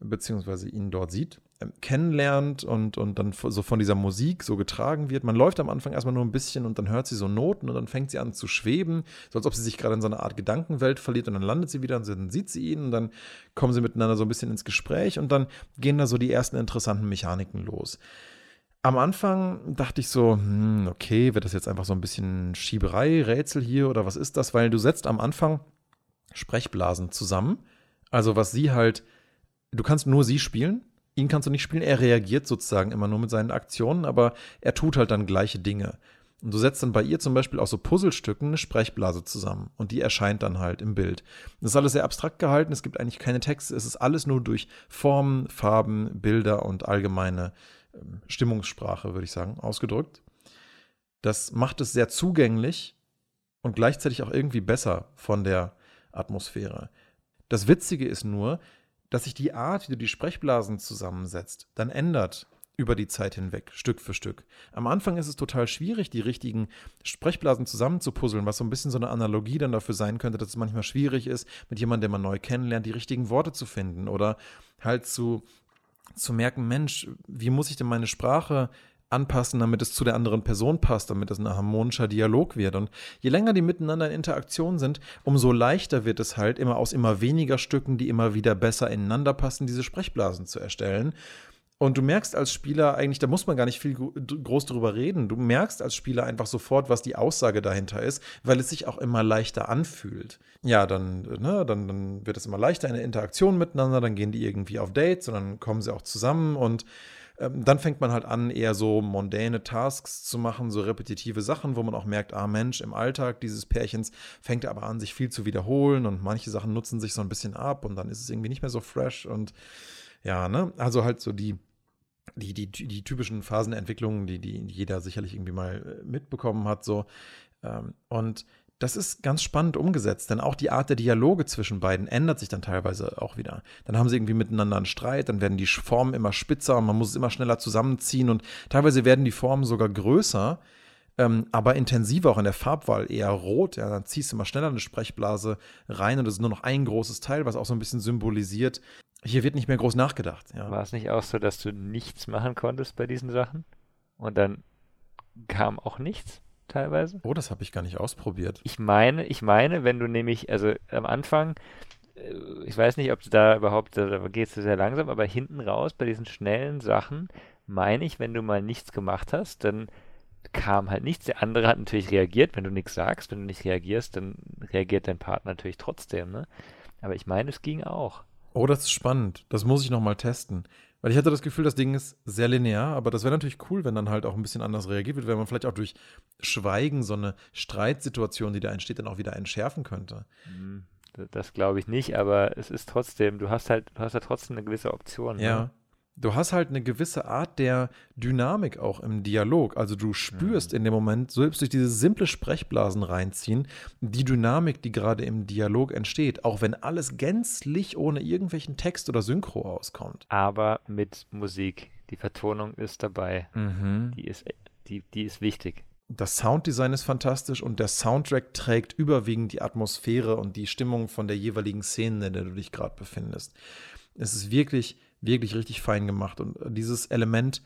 beziehungsweise ihn dort sieht, ähm, kennenlernt und, und dann so von dieser Musik so getragen wird. Man läuft am Anfang erstmal nur ein bisschen und dann hört sie so Noten und dann fängt sie an zu schweben, so als ob sie sich gerade in so eine Art Gedankenwelt verliert und dann landet sie wieder und dann sieht sie ihn und dann kommen sie miteinander so ein bisschen ins Gespräch und dann gehen da so die ersten interessanten Mechaniken los. Am Anfang dachte ich so, hm, okay, wird das jetzt einfach so ein bisschen Schieberei, Rätsel hier oder was ist das? Weil du setzt am Anfang Sprechblasen zusammen. Also was sie halt du kannst nur sie spielen. Ihn kannst du nicht spielen. Er reagiert sozusagen immer nur mit seinen Aktionen, aber er tut halt dann gleiche Dinge. Und du setzt dann bei ihr zum Beispiel aus so Puzzlestücken eine Sprechblase zusammen und die erscheint dann halt im Bild. Das ist alles sehr abstrakt gehalten, es gibt eigentlich keine Texte, es ist alles nur durch Formen, Farben, Bilder und allgemeine Stimmungssprache, würde ich sagen, ausgedrückt. Das macht es sehr zugänglich und gleichzeitig auch irgendwie besser von der Atmosphäre. Das Witzige ist nur, dass sich die Art, wie du die Sprechblasen zusammensetzt, dann ändert über die Zeit hinweg, Stück für Stück. Am Anfang ist es total schwierig, die richtigen Sprechblasen zusammenzupuzzeln, was so ein bisschen so eine Analogie dann dafür sein könnte, dass es manchmal schwierig ist, mit jemandem, den man neu kennenlernt, die richtigen Worte zu finden oder halt zu, zu merken, Mensch, wie muss ich denn meine Sprache anpassen, damit es zu der anderen Person passt, damit es ein harmonischer Dialog wird. Und je länger die miteinander in Interaktion sind, umso leichter wird es halt, immer aus immer weniger Stücken, die immer wieder besser ineinander passen, diese Sprechblasen zu erstellen. Und du merkst als Spieler eigentlich, da muss man gar nicht viel groß drüber reden. Du merkst als Spieler einfach sofort, was die Aussage dahinter ist, weil es sich auch immer leichter anfühlt. Ja, dann, ne, dann, dann wird es immer leichter in der Interaktion miteinander, dann gehen die irgendwie auf Dates und dann kommen sie auch zusammen und ähm, dann fängt man halt an, eher so mondäne Tasks zu machen, so repetitive Sachen, wo man auch merkt, ah Mensch, im Alltag dieses Pärchens fängt er aber an, sich viel zu wiederholen und manche Sachen nutzen sich so ein bisschen ab und dann ist es irgendwie nicht mehr so fresh und ja, ne? Also halt so die, die, die, die typischen Phasenentwicklungen, die, die jeder sicherlich irgendwie mal äh, mitbekommen hat, so. Ähm, und das ist ganz spannend umgesetzt, denn auch die Art der Dialoge zwischen beiden ändert sich dann teilweise auch wieder. Dann haben sie irgendwie miteinander einen Streit, dann werden die Formen immer spitzer und man muss es immer schneller zusammenziehen und teilweise werden die Formen sogar größer, ähm, aber intensiver auch in der Farbwahl, eher rot. Ja, dann ziehst du immer schneller eine Sprechblase rein und es ist nur noch ein großes Teil, was auch so ein bisschen symbolisiert. Hier wird nicht mehr groß nachgedacht. Ja. War es nicht auch so, dass du nichts machen konntest bei diesen Sachen? Und dann kam auch nichts? teilweise. Oh, das habe ich gar nicht ausprobiert. Ich meine, ich meine, wenn du nämlich, also am Anfang, äh, ich weiß nicht, ob du da überhaupt, da gehst du sehr langsam, aber hinten raus bei diesen schnellen Sachen, meine ich, wenn du mal nichts gemacht hast, dann kam halt nichts. Der andere hat natürlich reagiert, wenn du nichts sagst. Wenn du nicht reagierst, dann reagiert dein Partner natürlich trotzdem. Ne? Aber ich meine, es ging auch. Oh, das ist spannend. Das muss ich nochmal testen. Weil ich hatte das Gefühl, das Ding ist sehr linear, aber das wäre natürlich cool, wenn dann halt auch ein bisschen anders reagiert wird, wenn man vielleicht auch durch Schweigen so eine Streitsituation, die da entsteht, dann auch wieder entschärfen könnte. Hm, das glaube ich nicht, aber es ist trotzdem, du hast halt, du hast ja trotzdem eine gewisse Option. Ja. Ne? Du hast halt eine gewisse Art der Dynamik auch im Dialog. Also du spürst mhm. in dem Moment, selbst durch diese simple Sprechblasen reinziehen, die Dynamik, die gerade im Dialog entsteht, auch wenn alles gänzlich ohne irgendwelchen Text oder Synchro auskommt. Aber mit Musik. Die Vertonung ist dabei. Mhm. Die, ist, die, die ist wichtig. Das Sounddesign ist fantastisch und der Soundtrack trägt überwiegend die Atmosphäre und die Stimmung von der jeweiligen Szene, in der du dich gerade befindest. Es ist wirklich wirklich richtig fein gemacht. Und dieses Element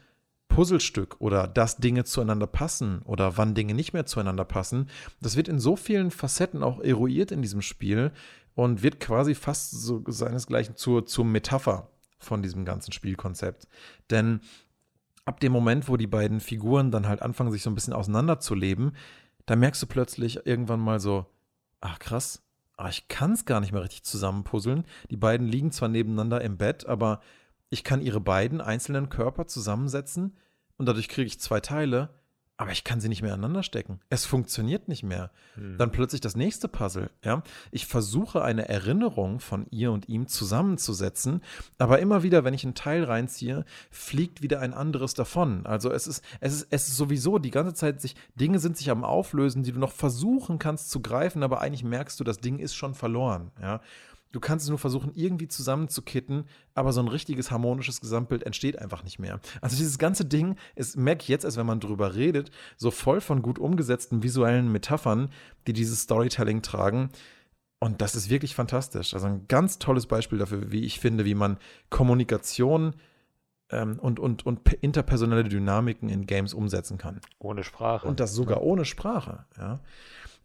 Puzzlestück oder dass Dinge zueinander passen oder wann Dinge nicht mehr zueinander passen, das wird in so vielen Facetten auch eruiert in diesem Spiel und wird quasi fast so seinesgleichen zur, zur Metapher von diesem ganzen Spielkonzept. Denn ab dem Moment, wo die beiden Figuren dann halt anfangen, sich so ein bisschen auseinanderzuleben, da merkst du plötzlich irgendwann mal so, ach krass, ah, ich kann es gar nicht mehr richtig zusammenpuzzeln. Die beiden liegen zwar nebeneinander im Bett, aber ich kann ihre beiden einzelnen Körper zusammensetzen und dadurch kriege ich zwei Teile, aber ich kann sie nicht mehr aneinander stecken. Es funktioniert nicht mehr. Hm. Dann plötzlich das nächste Puzzle, ja. Ich versuche eine Erinnerung von ihr und ihm zusammenzusetzen, aber immer wieder, wenn ich einen Teil reinziehe, fliegt wieder ein anderes davon. Also es ist, es ist, es ist sowieso die ganze Zeit sich, Dinge sind sich am Auflösen, die du noch versuchen kannst zu greifen, aber eigentlich merkst du, das Ding ist schon verloren, ja. Du kannst es nur versuchen, irgendwie zusammenzukitten, aber so ein richtiges harmonisches Gesamtbild entsteht einfach nicht mehr. Also dieses ganze Ding ist, merke ich jetzt, als wenn man drüber redet, so voll von gut umgesetzten visuellen Metaphern, die dieses Storytelling tragen. Und das ist wirklich fantastisch. Also ein ganz tolles Beispiel dafür, wie ich finde, wie man Kommunikation ähm, und, und, und interpersonelle Dynamiken in Games umsetzen kann. Ohne Sprache. Und das sogar ohne Sprache, ja.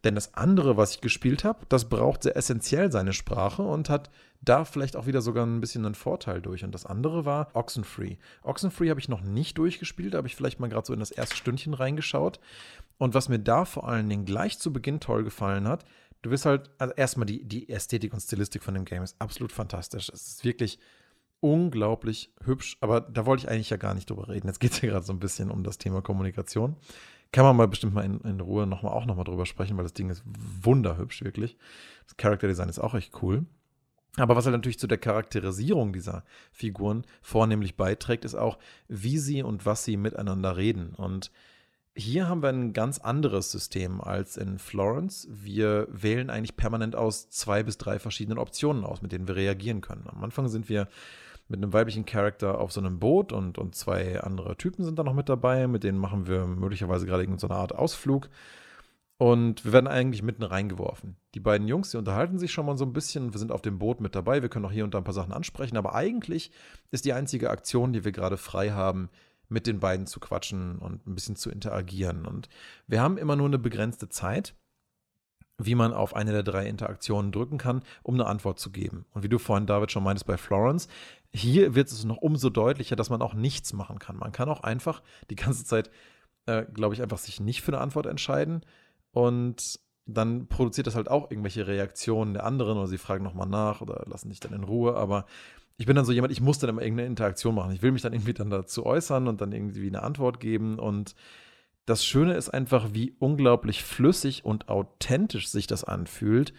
Denn das andere, was ich gespielt habe, das braucht sehr essentiell seine Sprache und hat da vielleicht auch wieder sogar ein bisschen einen Vorteil durch. Und das andere war Oxenfree. Oxenfree habe ich noch nicht durchgespielt, da habe ich vielleicht mal gerade so in das erste Stündchen reingeschaut. Und was mir da vor allen Dingen gleich zu Beginn toll gefallen hat, du wirst halt, also erstmal die, die Ästhetik und Stilistik von dem Game ist absolut fantastisch. Es ist wirklich unglaublich hübsch, aber da wollte ich eigentlich ja gar nicht drüber reden. Jetzt geht es ja gerade so ein bisschen um das Thema Kommunikation. Kann man mal bestimmt mal in, in Ruhe noch mal, auch nochmal drüber sprechen, weil das Ding ist wunderhübsch, wirklich. Das Charakterdesign ist auch echt cool. Aber was halt natürlich zu der Charakterisierung dieser Figuren vornehmlich beiträgt, ist auch, wie sie und was sie miteinander reden. Und hier haben wir ein ganz anderes System als in Florence. Wir wählen eigentlich permanent aus zwei bis drei verschiedenen Optionen aus, mit denen wir reagieren können. Am Anfang sind wir mit einem weiblichen Charakter auf so einem Boot und, und zwei andere Typen sind da noch mit dabei. Mit denen machen wir möglicherweise gerade irgendeine Art Ausflug. Und wir werden eigentlich mitten reingeworfen. Die beiden Jungs, die unterhalten sich schon mal so ein bisschen. Wir sind auf dem Boot mit dabei. Wir können auch hier und da ein paar Sachen ansprechen. Aber eigentlich ist die einzige Aktion, die wir gerade frei haben, mit den beiden zu quatschen und ein bisschen zu interagieren. Und wir haben immer nur eine begrenzte Zeit wie man auf eine der drei Interaktionen drücken kann, um eine Antwort zu geben. Und wie du vorhin, David, schon meintest bei Florence, hier wird es noch umso deutlicher, dass man auch nichts machen kann. Man kann auch einfach die ganze Zeit, äh, glaube ich, einfach sich nicht für eine Antwort entscheiden und dann produziert das halt auch irgendwelche Reaktionen der anderen oder sie fragen nochmal nach oder lassen dich dann in Ruhe. Aber ich bin dann so jemand, ich muss dann immer irgendeine Interaktion machen. Ich will mich dann irgendwie dann dazu äußern und dann irgendwie eine Antwort geben und das Schöne ist einfach, wie unglaublich flüssig und authentisch sich das anfühlt,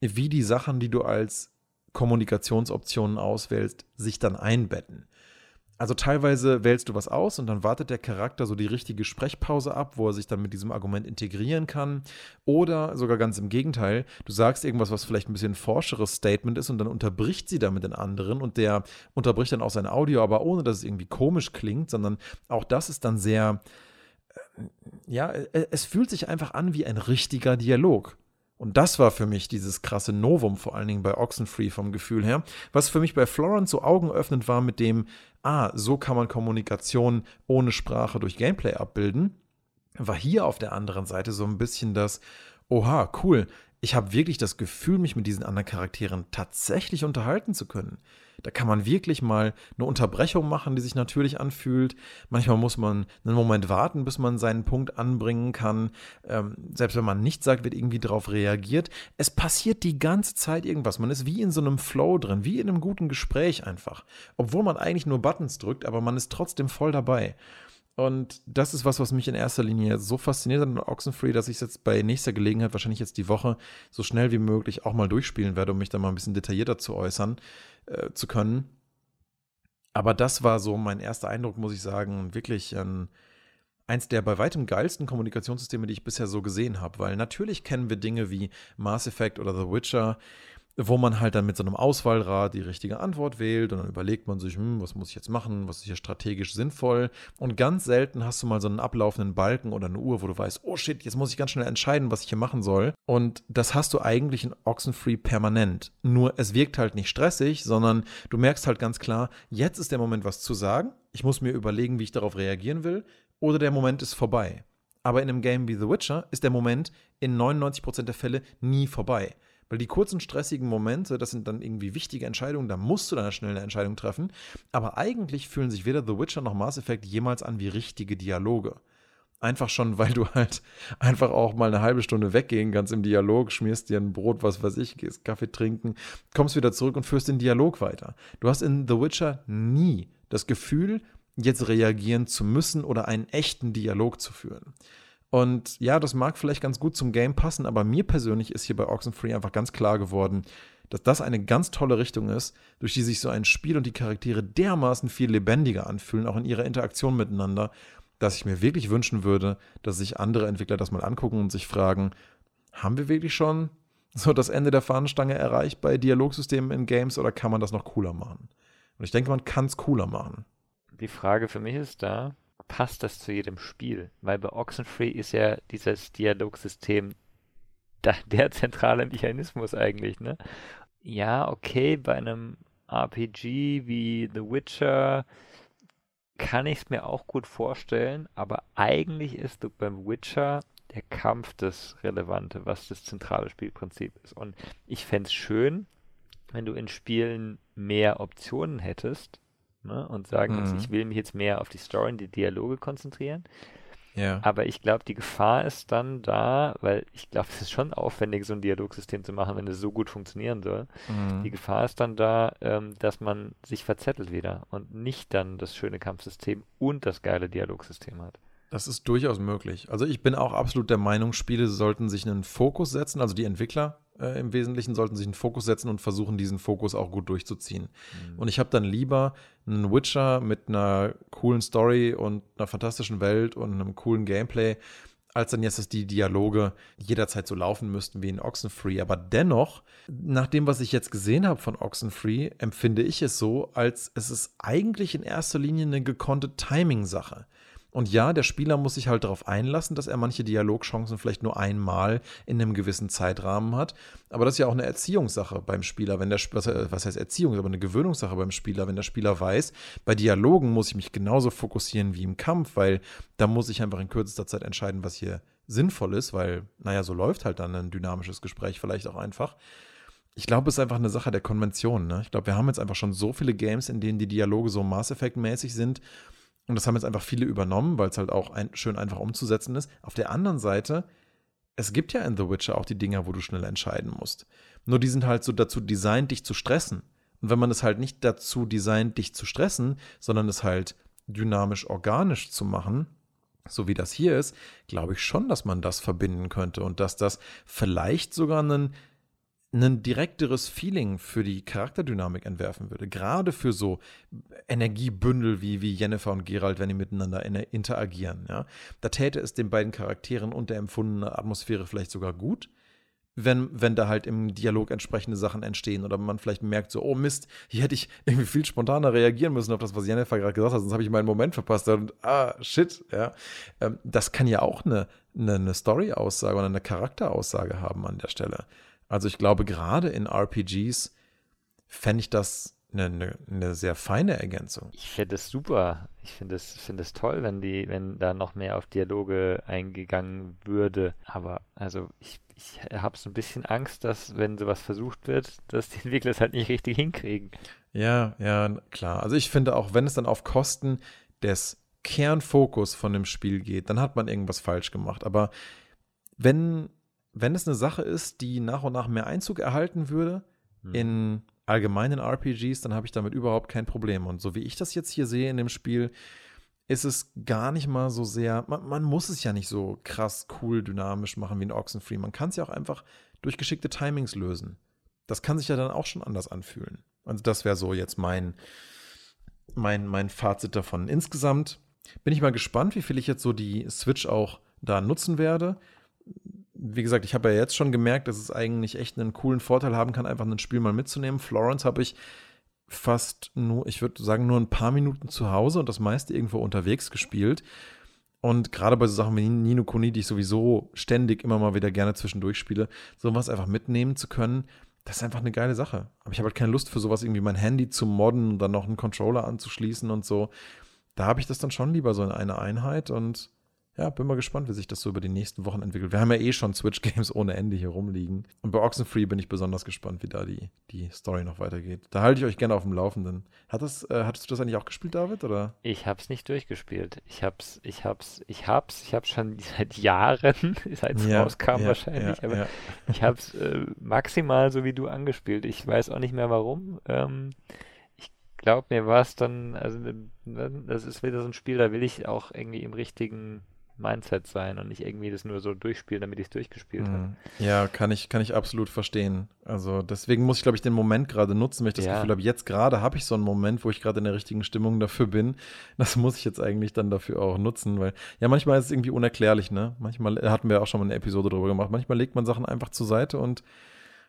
wie die Sachen, die du als Kommunikationsoptionen auswählst, sich dann einbetten. Also teilweise wählst du was aus und dann wartet der Charakter so die richtige Sprechpause ab, wo er sich dann mit diesem Argument integrieren kann. Oder sogar ganz im Gegenteil, du sagst irgendwas, was vielleicht ein bisschen forscheres Statement ist und dann unterbricht sie damit den anderen und der unterbricht dann auch sein Audio, aber ohne dass es irgendwie komisch klingt, sondern auch das ist dann sehr, ja, äh, es fühlt sich einfach an wie ein richtiger Dialog. Und das war für mich dieses krasse Novum, vor allen Dingen bei Oxenfree vom Gefühl her, was für mich bei Florence so augenöffnend war mit dem, ah, so kann man Kommunikation ohne Sprache durch Gameplay abbilden, war hier auf der anderen Seite so ein bisschen das, oha, cool, ich habe wirklich das Gefühl, mich mit diesen anderen Charakteren tatsächlich unterhalten zu können. Da kann man wirklich mal eine Unterbrechung machen, die sich natürlich anfühlt. Manchmal muss man einen Moment warten, bis man seinen Punkt anbringen kann. Ähm, selbst wenn man nichts sagt, wird irgendwie darauf reagiert. Es passiert die ganze Zeit irgendwas. Man ist wie in so einem Flow drin, wie in einem guten Gespräch einfach. Obwohl man eigentlich nur Buttons drückt, aber man ist trotzdem voll dabei. Und das ist was, was mich in erster Linie so fasziniert hat an Oxenfree, dass ich es jetzt bei nächster Gelegenheit, wahrscheinlich jetzt die Woche, so schnell wie möglich auch mal durchspielen werde, um mich da mal ein bisschen detaillierter zu äußern äh, zu können. Aber das war so mein erster Eindruck, muss ich sagen, wirklich ein, eins der bei weitem geilsten Kommunikationssysteme, die ich bisher so gesehen habe. Weil natürlich kennen wir Dinge wie Mass Effect oder The Witcher, wo man halt dann mit so einem Auswahlrad die richtige Antwort wählt und dann überlegt man sich, hm, was muss ich jetzt machen, was ist hier strategisch sinnvoll. Und ganz selten hast du mal so einen ablaufenden Balken oder eine Uhr, wo du weißt, oh shit, jetzt muss ich ganz schnell entscheiden, was ich hier machen soll. Und das hast du eigentlich in Oxenfree permanent. Nur es wirkt halt nicht stressig, sondern du merkst halt ganz klar, jetzt ist der Moment, was zu sagen. Ich muss mir überlegen, wie ich darauf reagieren will. Oder der Moment ist vorbei. Aber in einem Game wie The Witcher ist der Moment in 99% der Fälle nie vorbei. Weil die kurzen, stressigen Momente, das sind dann irgendwie wichtige Entscheidungen, da musst du dann schnell eine Entscheidung treffen. Aber eigentlich fühlen sich weder The Witcher noch Mass Effect jemals an wie richtige Dialoge. Einfach schon, weil du halt einfach auch mal eine halbe Stunde weggehen kannst im Dialog, schmierst dir ein Brot, was weiß ich, gehst Kaffee trinken, kommst wieder zurück und führst den Dialog weiter. Du hast in The Witcher nie das Gefühl, jetzt reagieren zu müssen oder einen echten Dialog zu führen. Und ja, das mag vielleicht ganz gut zum Game passen, aber mir persönlich ist hier bei Oxenfree einfach ganz klar geworden, dass das eine ganz tolle Richtung ist, durch die sich so ein Spiel und die Charaktere dermaßen viel lebendiger anfühlen, auch in ihrer Interaktion miteinander, dass ich mir wirklich wünschen würde, dass sich andere Entwickler das mal angucken und sich fragen, haben wir wirklich schon so das Ende der Fahnenstange erreicht bei Dialogsystemen in Games oder kann man das noch cooler machen? Und ich denke, man kann es cooler machen. Die Frage für mich ist da, passt das zu jedem Spiel? Weil bei Oxenfree ist ja dieses Dialogsystem der zentrale Mechanismus eigentlich, ne? Ja, okay, bei einem RPG wie The Witcher kann ich es mir auch gut vorstellen, aber eigentlich ist beim Witcher der Kampf das Relevante, was das zentrale Spielprinzip ist. Und ich fände es schön, wenn du in Spielen mehr Optionen hättest, ne? und sagen mhm. ich will mich jetzt mehr auf die Story und die Dialoge konzentrieren. Ja. Aber ich glaube, die Gefahr ist dann da, weil ich glaube, es ist schon aufwendig, so ein Dialogsystem zu machen, wenn es so gut funktionieren soll. Mhm. Die Gefahr ist dann da, ähm, dass man sich verzettelt wieder und nicht dann das schöne Kampfsystem und das geile Dialogsystem hat. Das ist durchaus möglich. Also ich bin auch absolut der Meinung, Spiele sollten sich einen Fokus setzen, also die Entwickler äh, im Wesentlichen sollten sich einen Fokus setzen und versuchen, diesen Fokus auch gut durchzuziehen. Mhm. Und ich habe dann lieber einen Witcher mit einer coolen Story und einer fantastischen Welt und einem coolen Gameplay, als dann jetzt, dass die Dialoge jederzeit so laufen müssten wie in Oxenfree. Aber dennoch, nach dem, was ich jetzt gesehen habe von Oxenfree, empfinde ich es so, als es ist eigentlich in erster Linie eine gekonnte Timing-Sache. Und ja, der Spieler muss sich halt darauf einlassen, dass er manche Dialogchancen vielleicht nur einmal in einem gewissen Zeitrahmen hat. Aber das ist ja auch eine Erziehungssache beim Spieler, wenn der was heißt Erziehung, aber eine Gewöhnungssache beim Spieler, wenn der Spieler weiß, bei Dialogen muss ich mich genauso fokussieren wie im Kampf, weil da muss ich einfach in kürzester Zeit entscheiden, was hier sinnvoll ist, weil, naja, so läuft halt dann ein dynamisches Gespräch vielleicht auch einfach. Ich glaube, es ist einfach eine Sache der Konvention. Ne? Ich glaube, wir haben jetzt einfach schon so viele Games, in denen die Dialoge so Mass Effect-mäßig sind und das haben jetzt einfach viele übernommen, weil es halt auch ein, schön einfach umzusetzen ist. Auf der anderen Seite, es gibt ja in The Witcher auch die Dinger, wo du schnell entscheiden musst. Nur die sind halt so dazu designt, dich zu stressen. Und wenn man es halt nicht dazu designt, dich zu stressen, sondern es halt dynamisch organisch zu machen, so wie das hier ist, glaube ich schon, dass man das verbinden könnte und dass das vielleicht sogar einen ein direkteres Feeling für die Charakterdynamik entwerfen würde. Gerade für so Energiebündel wie, wie Jennifer und Gerald, wenn die miteinander interagieren. Ja? Da täte es den beiden Charakteren und der empfundenen Atmosphäre vielleicht sogar gut, wenn, wenn da halt im Dialog entsprechende Sachen entstehen oder man vielleicht merkt, so, oh Mist, hier hätte ich irgendwie viel spontaner reagieren müssen auf das, was Jennifer gerade gesagt hat, sonst habe ich meinen Moment verpasst und ah, shit, ja. Ähm, das kann ja auch eine, eine, eine Story-Aussage oder eine Charakteraussage haben an der Stelle. Also ich glaube, gerade in RPGs fände ich das eine, eine, eine sehr feine Ergänzung. Ich finde es super. Ich finde es find toll, wenn die, wenn da noch mehr auf Dialoge eingegangen würde. Aber also ich, ich habe so ein bisschen Angst, dass, wenn sowas versucht wird, dass die Entwickler es halt nicht richtig hinkriegen. Ja, ja, klar. Also ich finde auch, wenn es dann auf Kosten des Kernfokus von dem Spiel geht, dann hat man irgendwas falsch gemacht. Aber wenn, wenn es eine Sache ist, die nach und nach mehr Einzug erhalten würde hm. in allgemeinen RPGs, dann habe ich damit überhaupt kein Problem. Und so wie ich das jetzt hier sehe in dem Spiel, ist es gar nicht mal so sehr, man, man muss es ja nicht so krass cool dynamisch machen wie ein Oxenfree. Man kann es ja auch einfach durch geschickte Timings lösen. Das kann sich ja dann auch schon anders anfühlen. Also das wäre so jetzt mein, mein, mein Fazit davon. Insgesamt bin ich mal gespannt, wie viel ich jetzt so die Switch auch da nutzen werde wie gesagt, ich habe ja jetzt schon gemerkt, dass es eigentlich echt einen coolen Vorteil haben kann, einfach ein Spiel mal mitzunehmen. Florence habe ich fast nur, ich würde sagen, nur ein paar Minuten zu Hause und das meiste irgendwo unterwegs gespielt. Und gerade bei so Sachen wie Nino Kuni, die ich sowieso ständig immer mal wieder gerne zwischendurch spiele, sowas einfach mitnehmen zu können, das ist einfach eine geile Sache. Aber ich habe halt keine Lust für sowas irgendwie mein Handy zu modden und dann noch einen Controller anzuschließen und so. Da habe ich das dann schon lieber so in einer Einheit und ja, bin mal gespannt, wie sich das so über die nächsten Wochen entwickelt. Wir haben ja eh schon Switch-Games ohne Ende hier rumliegen. Und bei Oxenfree bin ich besonders gespannt, wie da die, die Story noch weitergeht. Da halte ich euch gerne auf dem Laufenden. Hat das, äh, hattest du das eigentlich auch gespielt, David? Oder? Ich hab's nicht durchgespielt. Ich hab's, ich hab's, ich hab's, ich hab's schon seit Jahren, seit es ja, rauskam ja, wahrscheinlich, ja, aber ich hab's äh, maximal so wie du angespielt. Ich weiß auch nicht mehr warum. Ähm, ich glaube, mir war es dann, also das ist wieder so ein Spiel, da will ich auch irgendwie im richtigen Mindset sein und nicht irgendwie das nur so durchspielen, damit ich es durchgespielt mhm. habe. Ja, kann ich, kann ich absolut verstehen. Also deswegen muss ich, glaube ich, den Moment gerade nutzen, weil ich das ja. Gefühl habe, jetzt gerade habe ich so einen Moment, wo ich gerade in der richtigen Stimmung dafür bin. Das muss ich jetzt eigentlich dann dafür auch nutzen, weil ja, manchmal ist es irgendwie unerklärlich, ne? Manchmal hatten wir auch schon mal eine Episode darüber gemacht. Manchmal legt man Sachen einfach zur Seite und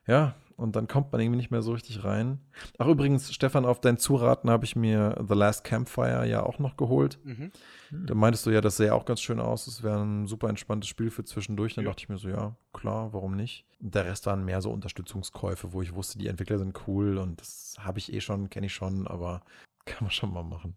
ja, und dann kommt man irgendwie nicht mehr so richtig rein. Ach, übrigens, Stefan, auf dein Zuraten habe ich mir The Last Campfire ja auch noch geholt. Mhm. Da meintest du ja, das sähe auch ganz schön aus. Es wäre ein super entspanntes Spiel für zwischendurch. Dann ja. dachte ich mir so, ja, klar, warum nicht? Der Rest waren mehr so Unterstützungskäufe, wo ich wusste, die Entwickler sind cool und das habe ich eh schon, kenne ich schon, aber kann man schon mal machen.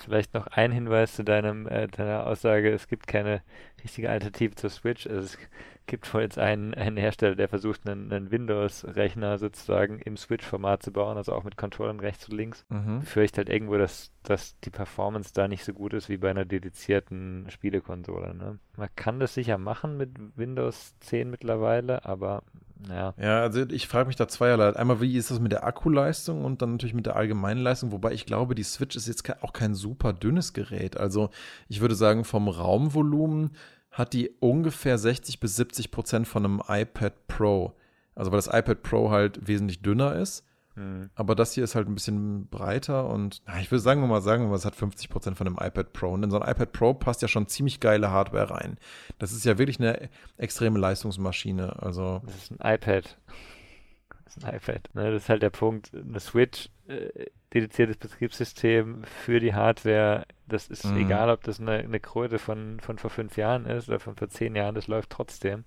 Vielleicht noch ein Hinweis zu deinem, äh, deiner Aussage, es gibt keine richtige Alternative zur Switch. Also es gibt wohl jetzt einen, einen Hersteller, der versucht, einen, einen Windows-Rechner sozusagen im Switch-Format zu bauen, also auch mit Controllern rechts und links. Mhm. Fürchte halt irgendwo, dass, dass die Performance da nicht so gut ist wie bei einer dedizierten Spielekonsole. Ne? Man kann das sicher machen mit Windows 10 mittlerweile, aber ja. Ja, also ich frage mich da zweierlei. Einmal, wie ist das mit der Akkuleistung und dann natürlich mit der allgemeinen Leistung, wobei ich glaube, die Switch ist jetzt auch kein super dünnes Gerät. Also ich würde sagen, vom Raumvolumen hat die ungefähr 60 bis 70 Prozent von einem iPad Pro. Also weil das iPad Pro halt wesentlich dünner ist. Mhm. Aber das hier ist halt ein bisschen breiter und na, ich würde sagen wir mal sagen, es hat 50 Prozent von einem iPad Pro. Und in so ein iPad Pro passt ja schon ziemlich geile Hardware rein. Das ist ja wirklich eine extreme Leistungsmaschine. Also das ist ein iPad. Das ist ein iPad. Ne, das ist halt der Punkt. Eine Switch, äh, dediziertes Betriebssystem für die Hardware. Das ist mhm. egal, ob das eine, eine Kröte von, von vor fünf Jahren ist oder von vor zehn Jahren, das läuft trotzdem.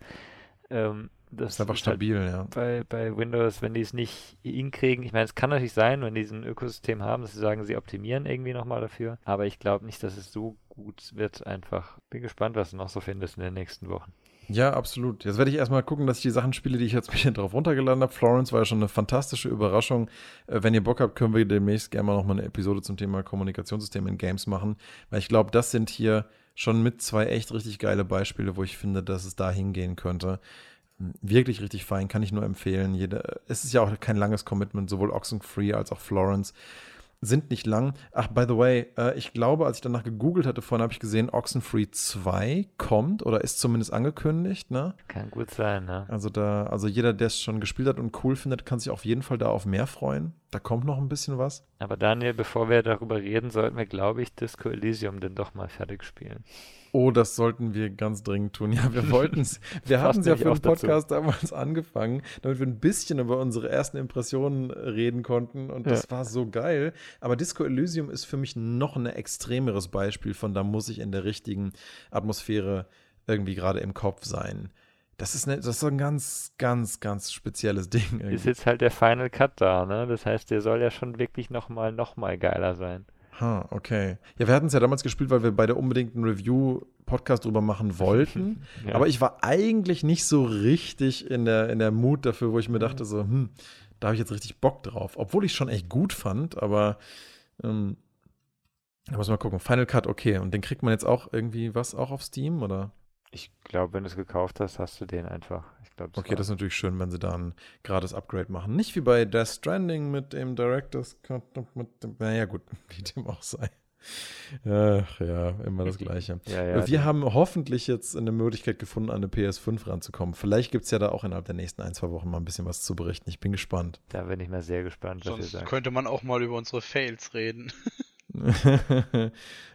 Ähm, das ist einfach halt stabil, halt ja. Bei, bei Windows, wenn die es nicht hinkriegen, ich meine, es kann natürlich sein, wenn die ein Ökosystem haben, dass sie sagen, sie optimieren irgendwie nochmal dafür. Aber ich glaube nicht, dass es so gut wird. Einfach bin gespannt, was du noch so findest in den nächsten Wochen. Ja, absolut. Jetzt werde ich erstmal gucken, dass ich die Sachen spiele, die ich jetzt ein drauf runtergeladen habe. Florence war ja schon eine fantastische Überraschung. Äh, wenn ihr Bock habt, können wir demnächst gerne mal nochmal eine Episode zum Thema Kommunikationssysteme in Games machen. Weil ich glaube, das sind hier schon mit zwei echt richtig geile Beispiele, wo ich finde, dass es da hingehen könnte. Wirklich richtig fein, kann ich nur empfehlen. Jede, es ist ja auch kein langes Commitment, sowohl Oxenfree als auch Florence sind nicht lang. Ach, by the way, äh, ich glaube, als ich danach gegoogelt hatte, vorhin habe ich gesehen, Oxenfree 2 kommt oder ist zumindest angekündigt, ne? Kann gut sein, ne? Also da, also jeder, der es schon gespielt hat und cool findet, kann sich auf jeden Fall da auf mehr freuen. Da kommt noch ein bisschen was. Aber Daniel, bevor wir darüber reden, sollten wir, glaube ich, Disco Elysium denn doch mal fertig spielen. Oh, das sollten wir ganz dringend tun. Ja, wir wollten es. Wir haben es ja für den Podcast dazu. damals angefangen, damit wir ein bisschen über unsere ersten Impressionen reden konnten. Und das ja. war so geil. Aber Disco Elysium ist für mich noch ein extremeres Beispiel von, da muss ich in der richtigen Atmosphäre irgendwie gerade im Kopf sein Das ist, ne, das ist so ein ganz, ganz, ganz spezielles Ding. Irgendwie. Ist jetzt halt der Final Cut da, ne? Das heißt, der soll ja schon wirklich nochmal, noch mal geiler sein. Ha, okay. Ja, wir hatten es ja damals gespielt, weil wir beide unbedingt einen Review-Podcast drüber machen wollten. ja. Aber ich war eigentlich nicht so richtig in der, in der Mut dafür, wo ich mir dachte, so, hm, da habe ich jetzt richtig Bock drauf. Obwohl ich es schon echt gut fand, aber ähm, da muss man gucken. Final Cut, okay. Und den kriegt man jetzt auch irgendwie was auch auf Steam, oder? Ich glaube, wenn du es gekauft hast, hast du den einfach. Glaub, okay, das ist natürlich schön, wenn sie da ein gerades Upgrade machen. Nicht wie bei Death Stranding mit dem Director's Cut. Mit dem, naja, gut, wie dem auch sei. Ach ja, immer das Gleiche. ja, ja, wir haben hoffentlich jetzt eine Möglichkeit gefunden, an eine PS5 ranzukommen. Vielleicht gibt es ja da auch innerhalb der nächsten ein, zwei Wochen mal ein bisschen was zu berichten. Ich bin gespannt. Da bin ich mal sehr gespannt, was Sonst ihr sagt. könnte man auch mal über unsere Fails reden.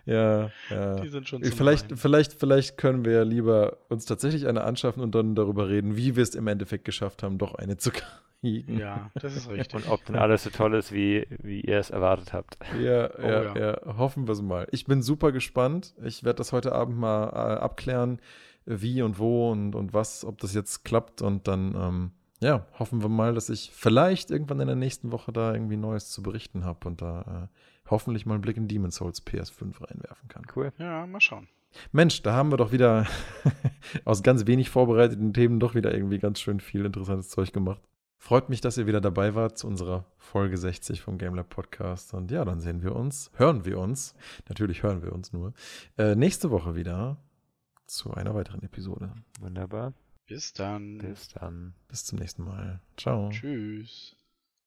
ja, ja. Die sind schon vielleicht, vielleicht, vielleicht können wir ja lieber uns tatsächlich eine anschaffen und dann darüber reden, wie wir es im Endeffekt geschafft haben, doch eine zu kriegen. Ja, das ist richtig. Und ob denn alles so toll ist, wie, wie ihr es erwartet habt. Ja, oh, ja, ja, ja, Hoffen wir es mal. Ich bin super gespannt. Ich werde das heute Abend mal äh, abklären, wie und wo und, und was, ob das jetzt klappt und dann. Ähm, ja, hoffen wir mal, dass ich vielleicht irgendwann in der nächsten Woche da irgendwie Neues zu berichten habe und da äh, hoffentlich mal einen Blick in Demon's Souls PS5 reinwerfen kann. Cool. Ja, mal schauen. Mensch, da haben wir doch wieder aus ganz wenig vorbereiteten Themen doch wieder irgendwie ganz schön viel interessantes Zeug gemacht. Freut mich, dass ihr wieder dabei wart zu unserer Folge 60 vom GameLab Podcast. Und ja, dann sehen wir uns, hören wir uns, natürlich hören wir uns nur, äh, nächste Woche wieder zu einer weiteren Episode. Wunderbar. Bis dann. Bis dann. Bis zum nächsten Mal. Ciao. Tschüss.